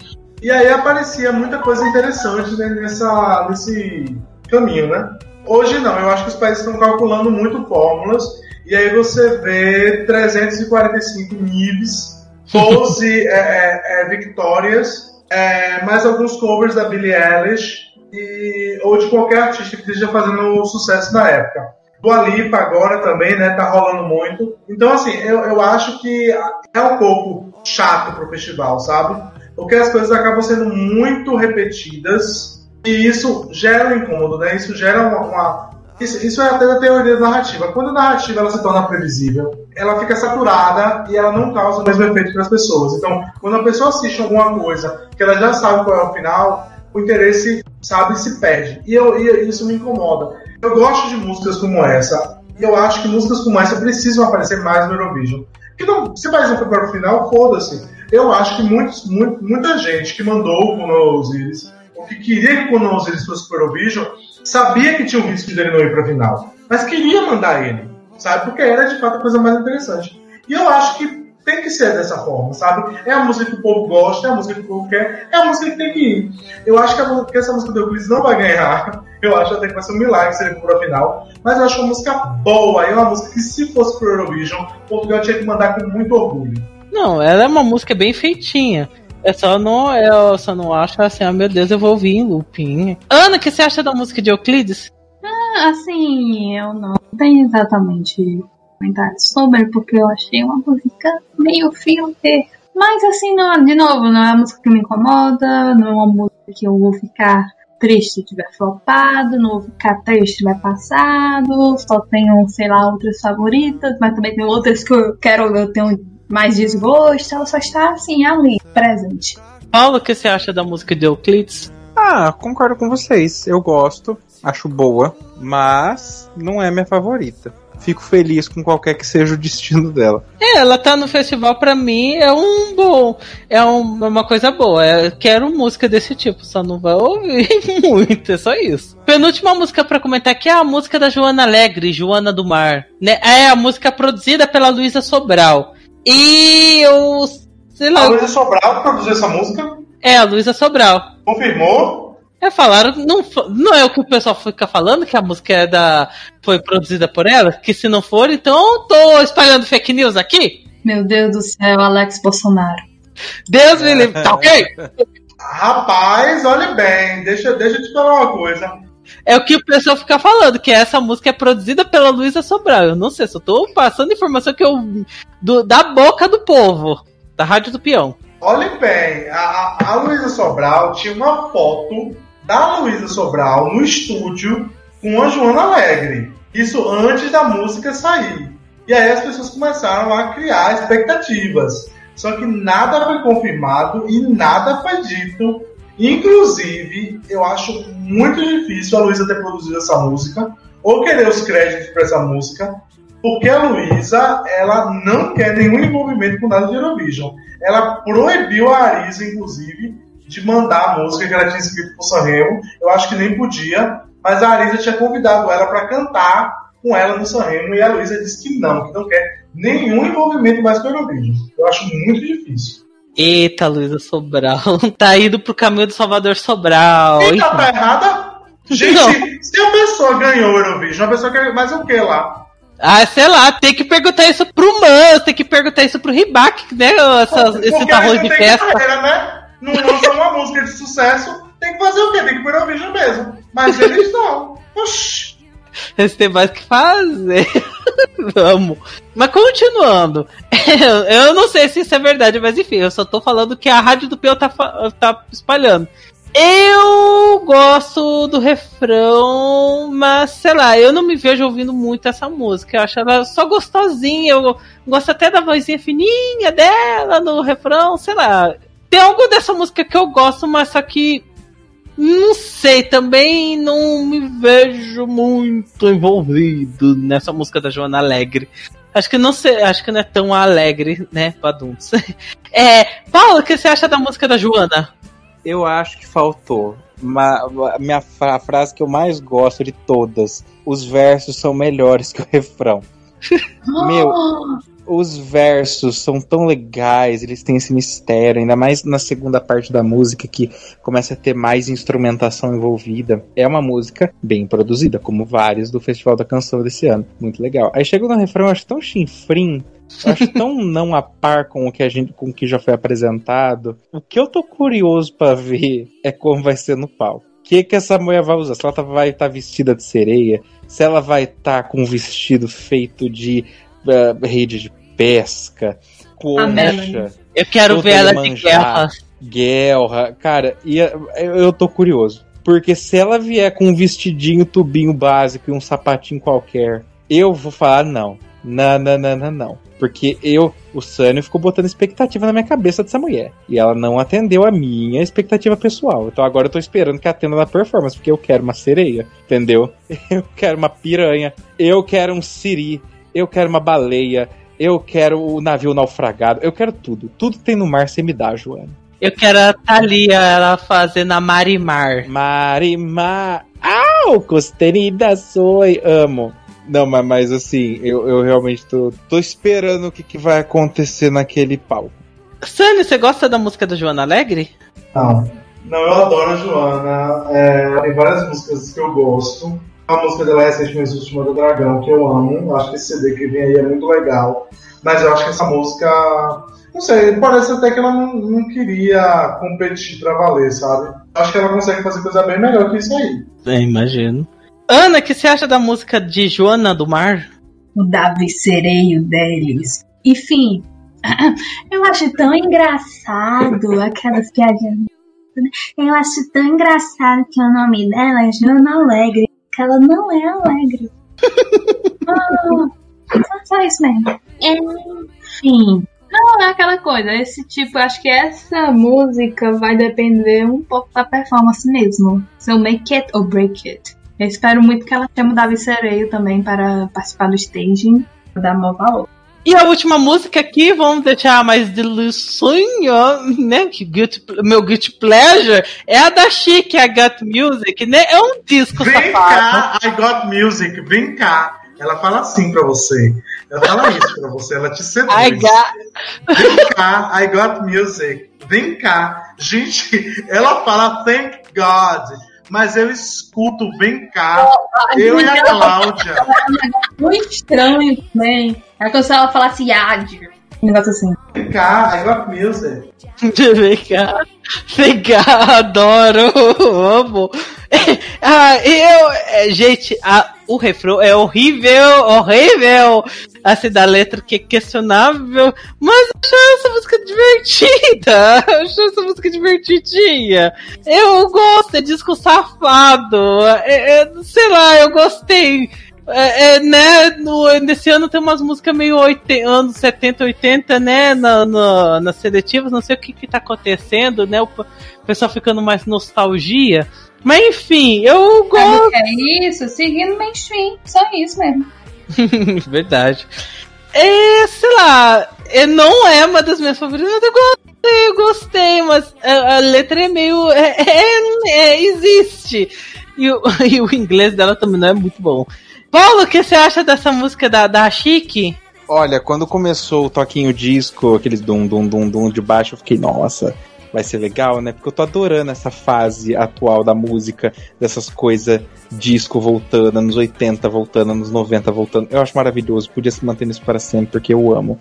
E aí aparecia muita coisa interessante né, nessa, nesse caminho, né? Hoje não, eu acho que os países estão calculando muito fórmulas, e aí você vê 345 NIBs, [LAUGHS] 12 é, é, é, vitórias, é, mais alguns covers da Billie Eilish, e, ou de qualquer artista que esteja fazendo sucesso na época. Do Alipa agora também, né? Tá rolando muito. Então, assim, eu, eu acho que é um pouco chato pro festival, sabe? Porque as coisas acabam sendo muito repetidas e isso gera um incômodo, né? Isso gera uma. uma- isso, isso é até da teoria da narrativa. Quando a narrativa ela se torna previsível, ela fica saturada e ela não causa o mesmo efeito para as pessoas. Então, quando a pessoa assiste alguma coisa que ela já sabe qual é o final, o interesse, sabe, se perde. E, eu, e isso me incomoda. Eu gosto de músicas como essa, e eu acho que músicas como essa precisam aparecer mais no Eurovision. Porque não, se vai não para o final, foda-se. Eu acho que muitos, muito, muita gente que mandou o Osiris, que queria que o Kuno Osiris fosse para o Eurovision, sabia que tinha o risco dele não ir para a final. Mas queria mandar ele, sabe? Porque era de fato a coisa mais interessante. E eu acho que tem que ser dessa forma, sabe? É a música que o povo gosta, é a música que o povo quer, é a música que tem que ir. Eu acho que, a, que essa música do Euclides não vai ganhar. [LAUGHS] Eu acho até que vai ser um milagre se ele for pra final. Mas eu acho uma música boa. É uma música que, se fosse pro Eurovision, Portugal tinha que mandar com muito orgulho. Não, ela é uma música bem feitinha. É só não, eu só não acho assim, ah meu Deus, eu vou ouvir em looping. Ana, o que você acha da música de Euclides? Ah, assim, eu não tenho exatamente comentário sobre, porque eu achei uma música meio filter. Mas assim, não, de novo, não é uma música que me incomoda, não é uma música que eu vou ficar triste se tiver flopado, não vou ficar triste se tiver passado, só tenho, sei lá, outras favoritas, mas também tem outras que eu quero, eu tenho mais desgosto, ela só está assim, ali, presente. Paulo, o que você acha da música de Euclides? Ah, concordo com vocês. Eu gosto, acho boa, mas não é minha favorita. Fico feliz com qualquer que seja o destino dela. É, ela tá no festival pra mim é um bom, é um- uma coisa boa. Eu quero música desse tipo, só não vai ouvir [LAUGHS] muito, é só isso. Penúltima música pra comentar aqui é a música da Joana Alegre, Joana do Mar. Né? É a música produzida pela Luísa Sobral. E eu, sei A lá, Luísa Sobral produziu essa música, é a Luísa Sobral. confirmou. É, falaram, não, não é o que o pessoal fica falando, que a música é da, foi produzida por ela? Que se não for, então eu tô espalhando fake news aqui? Meu Deus do céu, Alex Bolsonaro. Deus me livre, tá ok? Rapaz, olhe bem, deixa, deixa eu te falar uma coisa. É o que o pessoal fica falando, que essa música é produzida pela Luísa Sobral. Eu não sei, só tô passando informação que eu. do- da boca do povo, da Rádio do Peão. Olhe bem, a, a, Luísa Sobral tinha uma foto da Luísa Sobral no estúdio com a Joana Alegre. Isso antes da música sair. E aí as pessoas começaram a criar expectativas. Só que nada foi confirmado e nada foi dito. Inclusive, eu acho muito difícil a Luísa ter produzido essa música ou querer os créditos para essa música, porque a Luísa ela não quer nenhum envolvimento com nada de Eurovision. Ela proibiu a Arisa, inclusive, de mandar a música que ela tinha escrito pro Sanremo. Eu acho que nem podia, mas a Arisa tinha convidado ela para cantar com ela no Sanremo e a Luísa disse que não, que não quer nenhum envolvimento mais com o Eurovision. Eu acho muito difícil. Eita, Luísa Sobral. [LAUGHS] Tá indo pro caminho do Salvador Sobral. Quem tá errada? Gente, Não. se a pessoa ganhou o Eurovision, a pessoa quer mais o que lá? Ah, sei lá, tem que perguntar isso pro Mans, tem que perguntar isso pro Ribac, né? Essas, esse arroz eles de festa. carreira, né? Não lançam uma [LAUGHS] música de sucesso, tem que fazer o quê? Tem que ir pro Eurovision mesmo. Mas eles não. Oxi. [LAUGHS] Eles têm mais o que fazer. [LAUGHS] Vamos. Mas continuando. [LAUGHS] Eu, não sei se isso é verdade, mas enfim, eu só tô falando que a Rádio do Peu tá, tá espalhando. Eu gosto do refrão, mas sei lá, eu não me vejo ouvindo muito essa música. Eu acho ela só gostosinha. Eu gosto até da vozinha fininha dela no refrão, sei lá. Tem algo dessa música que eu gosto, mas só que não sei, também não me vejo muito envolvido nessa música da Joana Alegre. Acho que não sei, acho que não é tão alegre, né, para adultos. [LAUGHS] É, Paulo, o que você acha da música da Joana? Eu acho que faltou. Minha a frase que eu mais gosto de todas: os versos são melhores que o refrão. [LAUGHS] Meu, os versos são tão legais, eles têm esse mistério, ainda mais na segunda parte da música que começa a ter mais instrumentação envolvida. É uma música bem produzida, como vários do Festival da Canção desse ano. Muito legal. Aí chega no refrão, eu acho tão chinfrim. Eu acho [LAUGHS] tão não a par com o que a gente com o que já foi apresentado. O que eu tô curioso pra ver é como vai ser no palco. O que, que essa mulher vai usar? Se ela tá- vai estar vestida de sereia, se ela vai estar com um vestido feito de eh, rede de pesca, concha, Eu quero ver ela de guerra. guerra. Cara, e eh, eu eu tô curioso. Porque se ela vier com um vestidinho, tubinho básico e um sapatinho qualquer, eu vou falar não. Não, não, não, não, não. Porque eu, o Sânio ficou botando expectativa na minha cabeça dessa mulher. E ela não atendeu a minha expectativa pessoal. Então agora eu tô esperando que atenda na performance, porque eu quero uma sereia, entendeu? [LAUGHS] Eu quero uma piranha, eu quero um siri, eu quero uma baleia, eu quero o navio naufragado, eu quero tudo. Tudo que tem no mar você me dá, Joana. Eu quero a Thalia, ela fazendo a Marimar. Marimar. Au! Costeirinha soy. Amo. Não, mas, mas assim, eu, eu realmente tô, tô esperando o que, que vai acontecer naquele palco. Sânio, você gosta da música da Joana Alegre? Não. Não, eu adoro a Joana. É, tem várias músicas que eu gosto. A música dela é recentemente Última do Dragão, que eu amo. Acho que esse CD que vem aí é muito legal. Mas eu acho que essa música. Não sei, parece até que ela não, não queria competir pra valer, sabe? Acho que ela consegue fazer coisa bem melhor que isso aí. É, imagino. Ana, o que você acha da música de Joana do Mar? o Davi Sereio deles. Enfim, [CLEARS THROAT] eu acho tão engraçado aquelas piadinhas. né? Eu acho tão engraçado que o nome dela é Joana Alegre, ela não é alegre. [LAUGHS] Só- só isso mesmo. Enfim. Não, é aquela coisa. Esse tipo, acho que essa música vai depender um pouco da performance mesmo. Se eu make it or break it. Eu espero muito que ela chame o Davi Sereio também para participar do staging. Vou dar maior valor. E a última música aqui, vamos deixar mais delusionho, né? Que guilty- meu guilty pleasure é a da Chic, a Gut Music, né? É um disco Vem safado. cá, I got music, vem cá. Ela fala assim pra você. Ela fala isso pra você, ela te seduz. I got... Vem cá, I got music. Vem cá. Gente, ela fala thank God. Mas eu escuto, vem cá. Eu e a Cláudia. Muito estranho também. É como se ela falasse Yadir. Um negócio assim. Vem cá, I got music. [LAUGHS] Vem cá. Vem cá, adoro, amo. [LAUGHS] Ah, eu, é, gente, a- o refrão é horrível, horrível. Assim, da letra que é questionável, mas eu achei essa música divertida. [LAUGHS] Eu achei essa música divertidinha. Eu gosto, é disco safado. É, é, sei lá, eu gostei. É, é, né, no, nesse ano tem umas músicas meio 80, anos 70, 80, né, na, na- nas seletivas, não sei o que que tá acontecendo, né, o pessoal ficando mais nostalgia, mas enfim, eu Sabe o gosto, que é isso? Seguindo mainstream. Só isso mesmo. [LAUGHS] verdade, é, sei lá, é, não é uma das minhas favoritas, mas eu gostei, eu gostei, mas a, a letra é meio, é, é- é, existe, e o, [LAUGHS] e o inglês dela também não é muito bom. Paulo, o que você acha dessa música da, da Chique? Olha, quando começou o toquinho disco, aqueles dum dum dum dum de baixo, eu fiquei, nossa, vai ser legal, né? Porque eu tô adorando essa fase atual da música, dessas coisas disco voltando, anos 80 voltando, anos 90 voltando. Eu acho maravilhoso, podia se manter nisso para sempre, porque eu amo.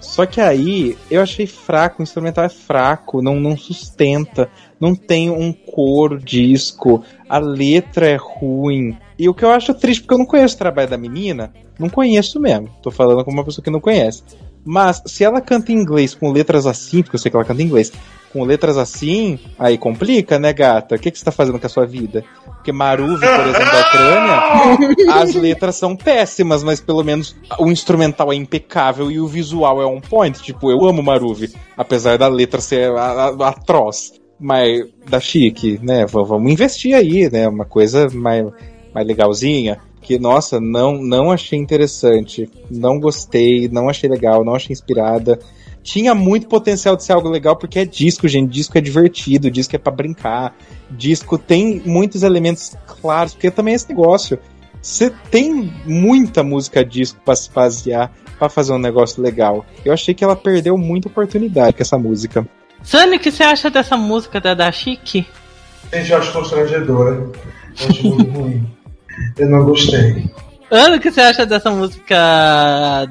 Só que aí eu achei fraco, o instrumental é fraco, não, não sustenta, não tem um coro disco, a letra é ruim. E o que eu acho triste, porque eu não conheço o trabalho da menina, não conheço mesmo. Tô falando como uma pessoa que não conhece. Mas se ela canta em inglês com letras assim, porque eu sei que ela canta em inglês, com letras assim, aí complica, né, gata? O que, que você tá fazendo com a sua vida? Porque Maruvi, por exemplo, da Ucrânia, [LAUGHS] as letras são péssimas, mas pelo menos o instrumental é impecável e o visual é on point. Tipo, eu amo Maruvi, apesar da letra ser atroz. Mas da chique, né? Vamos investir aí, né? Uma coisa mais, mais legalzinha. Que, nossa, não, não achei interessante. Não gostei, não achei legal, não achei inspirada. Tinha muito potencial de ser algo legal, porque é disco, gente. Disco é divertido, disco é pra brincar. Disco tem muitos elementos claros, porque também é esse negócio. Você tem muita música disco pra se basear, pra fazer um negócio legal. Eu achei que ela perdeu muita oportunidade com essa música. Sani, o que você acha dessa música da, da Chique? Gente, eu acho constrangedora. Eu acho muito [LAUGHS] ruim. Eu não gostei. Ana, o que você acha dessa música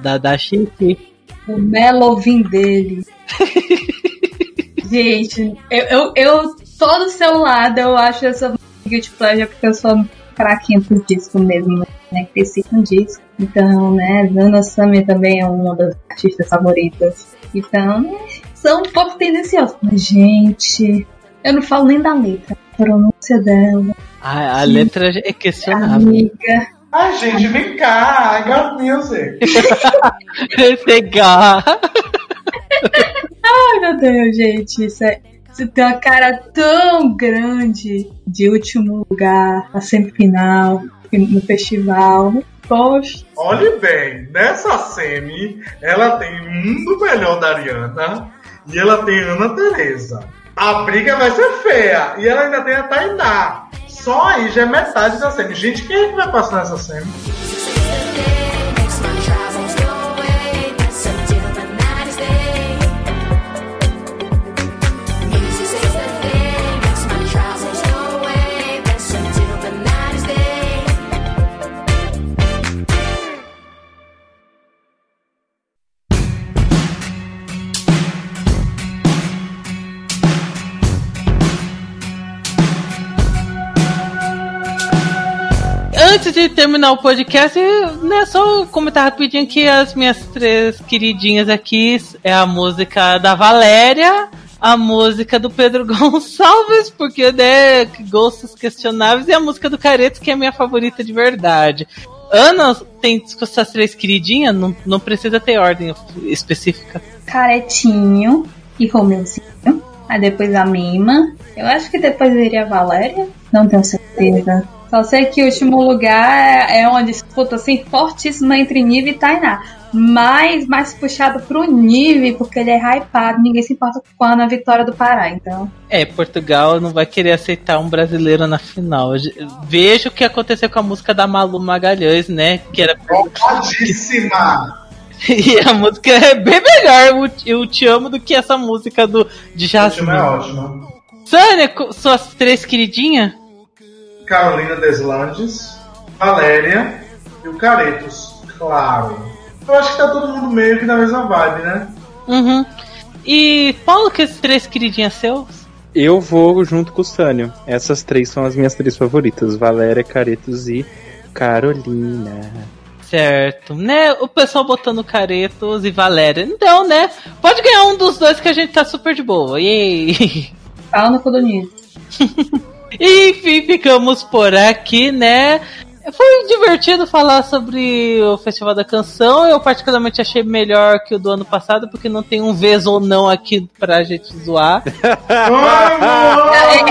da, da Chique? O Melovin dele. [LAUGHS] Gente, eu, eu, eu tô do seu lado, eu acho essa Guilty Pleasure porque eu sou fraquinha pro disco mesmo, né? Cresci com disco. Então, né, Dana Summer também é uma das artistas favoritas. Então, né, são um pouco tendenciosos. Mas, gente, eu não falo nem da letra. A pronúncia dela, A, a letra é questionável. amiga. Ai, gente, vem cá. I got music. Pegar. Ai, meu Deus, gente, isso é. Você tem uma cara tão grande de último lugar, a semifinal, no festival. Poxa, Olhe bem, nessa semi, ela tem mundo melhor da Ariana e ela tem Ana Teresa. A briga vai ser feia. E ela ainda tem a Tainá. Só aí já é metade da semi. Gente, quem é que vai passar nessa semi? Antes de terminar o podcast, né, só comentar rapidinho que as minhas três queridinhas aqui é a música da Valéria, a música do Pedro [LAUGHS] Gonçalves, porque né, gostos questionáveis, e a música do Careto, que é a minha favorita de verdade. Ana tem essas três queridinhas, não, não precisa ter ordem específica. Caretinho e Romeuzinho. Aí depois a Mima. Eu acho que depois viria a Valéria. Não tenho certeza. Só sei que o último lugar é uma disputa assim fortíssima entre Nive e Tainá. Mas mais puxado pro Nive, porque ele é hypado. Ninguém se importa com a vitória do Pará. Então, É, Portugal não vai querer aceitar um brasileiro na final. Veja o que aconteceu com a música da Malu Magalhães, né? Que era Bombadíssima! [LAUGHS] E a música é bem melhor, Eu Te Amo, do que essa música do, de O Jasmine. é ótimo. Sânia, suas três queridinhas? Carolina Deslandes, Valéria e o Caretos, claro. Eu acho que tá todo mundo meio que na mesma vibe, né? Uhum. E Paulo, que as três queridinhas seus? Eu vou junto com o Sânio. Essas três são as minhas três favoritas: Valéria, Caretos e Carolina. Certo, né? O pessoal botando Caretos e Valéria. Então, né? Pode ganhar um dos dois que a gente tá super de boa. Yay! [LAUGHS] pau no cu [LAUGHS] Enfim, ficamos por aqui, né? Foi divertido falar sobre o Festival da Canção. Eu particularmente achei melhor que o do ano passado, porque não tem um vez ou não aqui pra gente zoar. Vai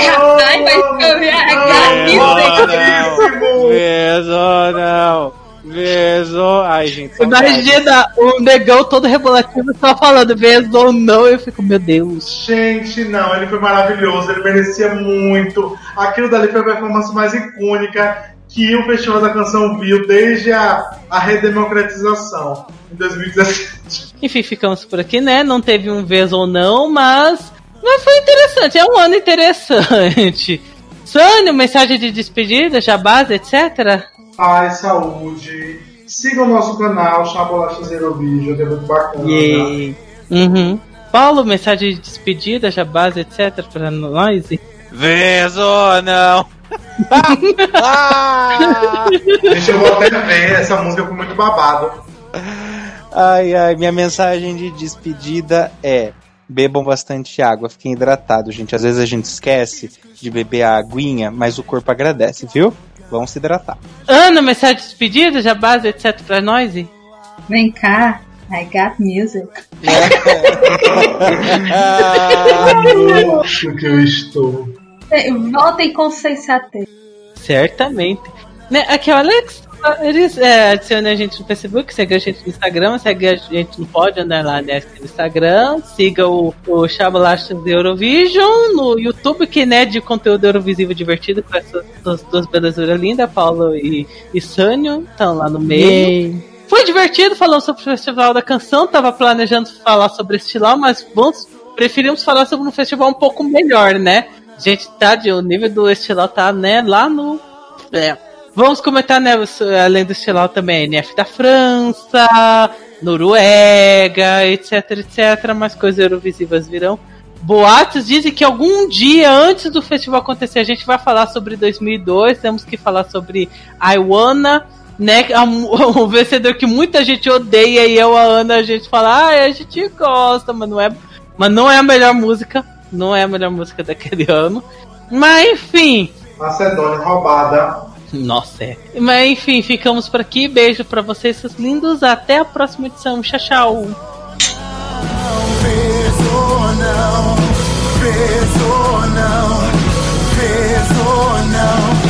Bombadíssimo! Vejo não! Vejo. Ai, gente. Imagina o negão todo rebolativo só falando vez ou não. Eu fico, meu Deus. Gente, não, ele foi maravilhoso, ele merecia muito. Aquilo dali foi a performance mais icônica que o Festival da Canção viu desde a, a redemocratização em 2017. Enfim, ficamos por aqui, né? Não teve um vez ou não, mas, mas foi interessante. É um ano interessante. Sânio, mensagem de despedida, jabás, etc. Paz, saúde. Siga o nosso canal, Chabolachas Eurovision, que é muito bacana. Uhum. Paulo, mensagem de despedida, jabás, etc. pra nós. Vejo não! [LAUGHS] Ah! Gente, eu vou até ver, essa música foi muito babado. Ai, ai, minha mensagem de despedida é: bebam bastante água, fiquem hidratados, gente. Às vezes a gente esquece de beber a aguinha, mas o corpo agradece, viu? Vamos se hidratar. Ana, mensagem de despedida, jabás, etc. pra nós. Vem cá. I got music. Acho que eu estou. É, Voltem com sensatez. Certamente. Né, aqui, o Alex, eles é, adicione a gente no Facebook, segue a gente no Instagram, segue a gente no Pod Underline Desk no Instagram, siga o, o Chabolachas de Eurovision no YouTube, que né, de conteúdo Eurovisivo divertido com essas duas, duas belezuras lindas, Paulo e, e Sânio, estão lá no meio. Foi divertido, falando sobre o Festival da Canção, tava planejando falar sobre este lá, mas vamos, preferimos falar sobre um festival um pouco melhor, né? Gente, tá, de, o nível do Estilau tá, né, lá no. É. Vamos comentar, né, além do Estilau também, NF da França, Noruega, etc, etc, mais coisas eurovisivas virão. Boatos dizem que algum dia antes do festival acontecer a gente vai falar sobre 2002, temos que falar sobre I Wanna, né, o [LAUGHS] vencedor que muita gente odeia e eu, a Ana, a gente fala, ah, a gente gosta, mas não é, mas não é a melhor música, não é a melhor música daquele [LAUGHS] ano. Mas enfim, Macedônia roubada. Nossa, é. Mas enfim, ficamos por aqui. Beijo pra vocês, seus lindos. Até a próxima edição. Tchau, tchau. Fez ou não, fez ou não, fez ou não.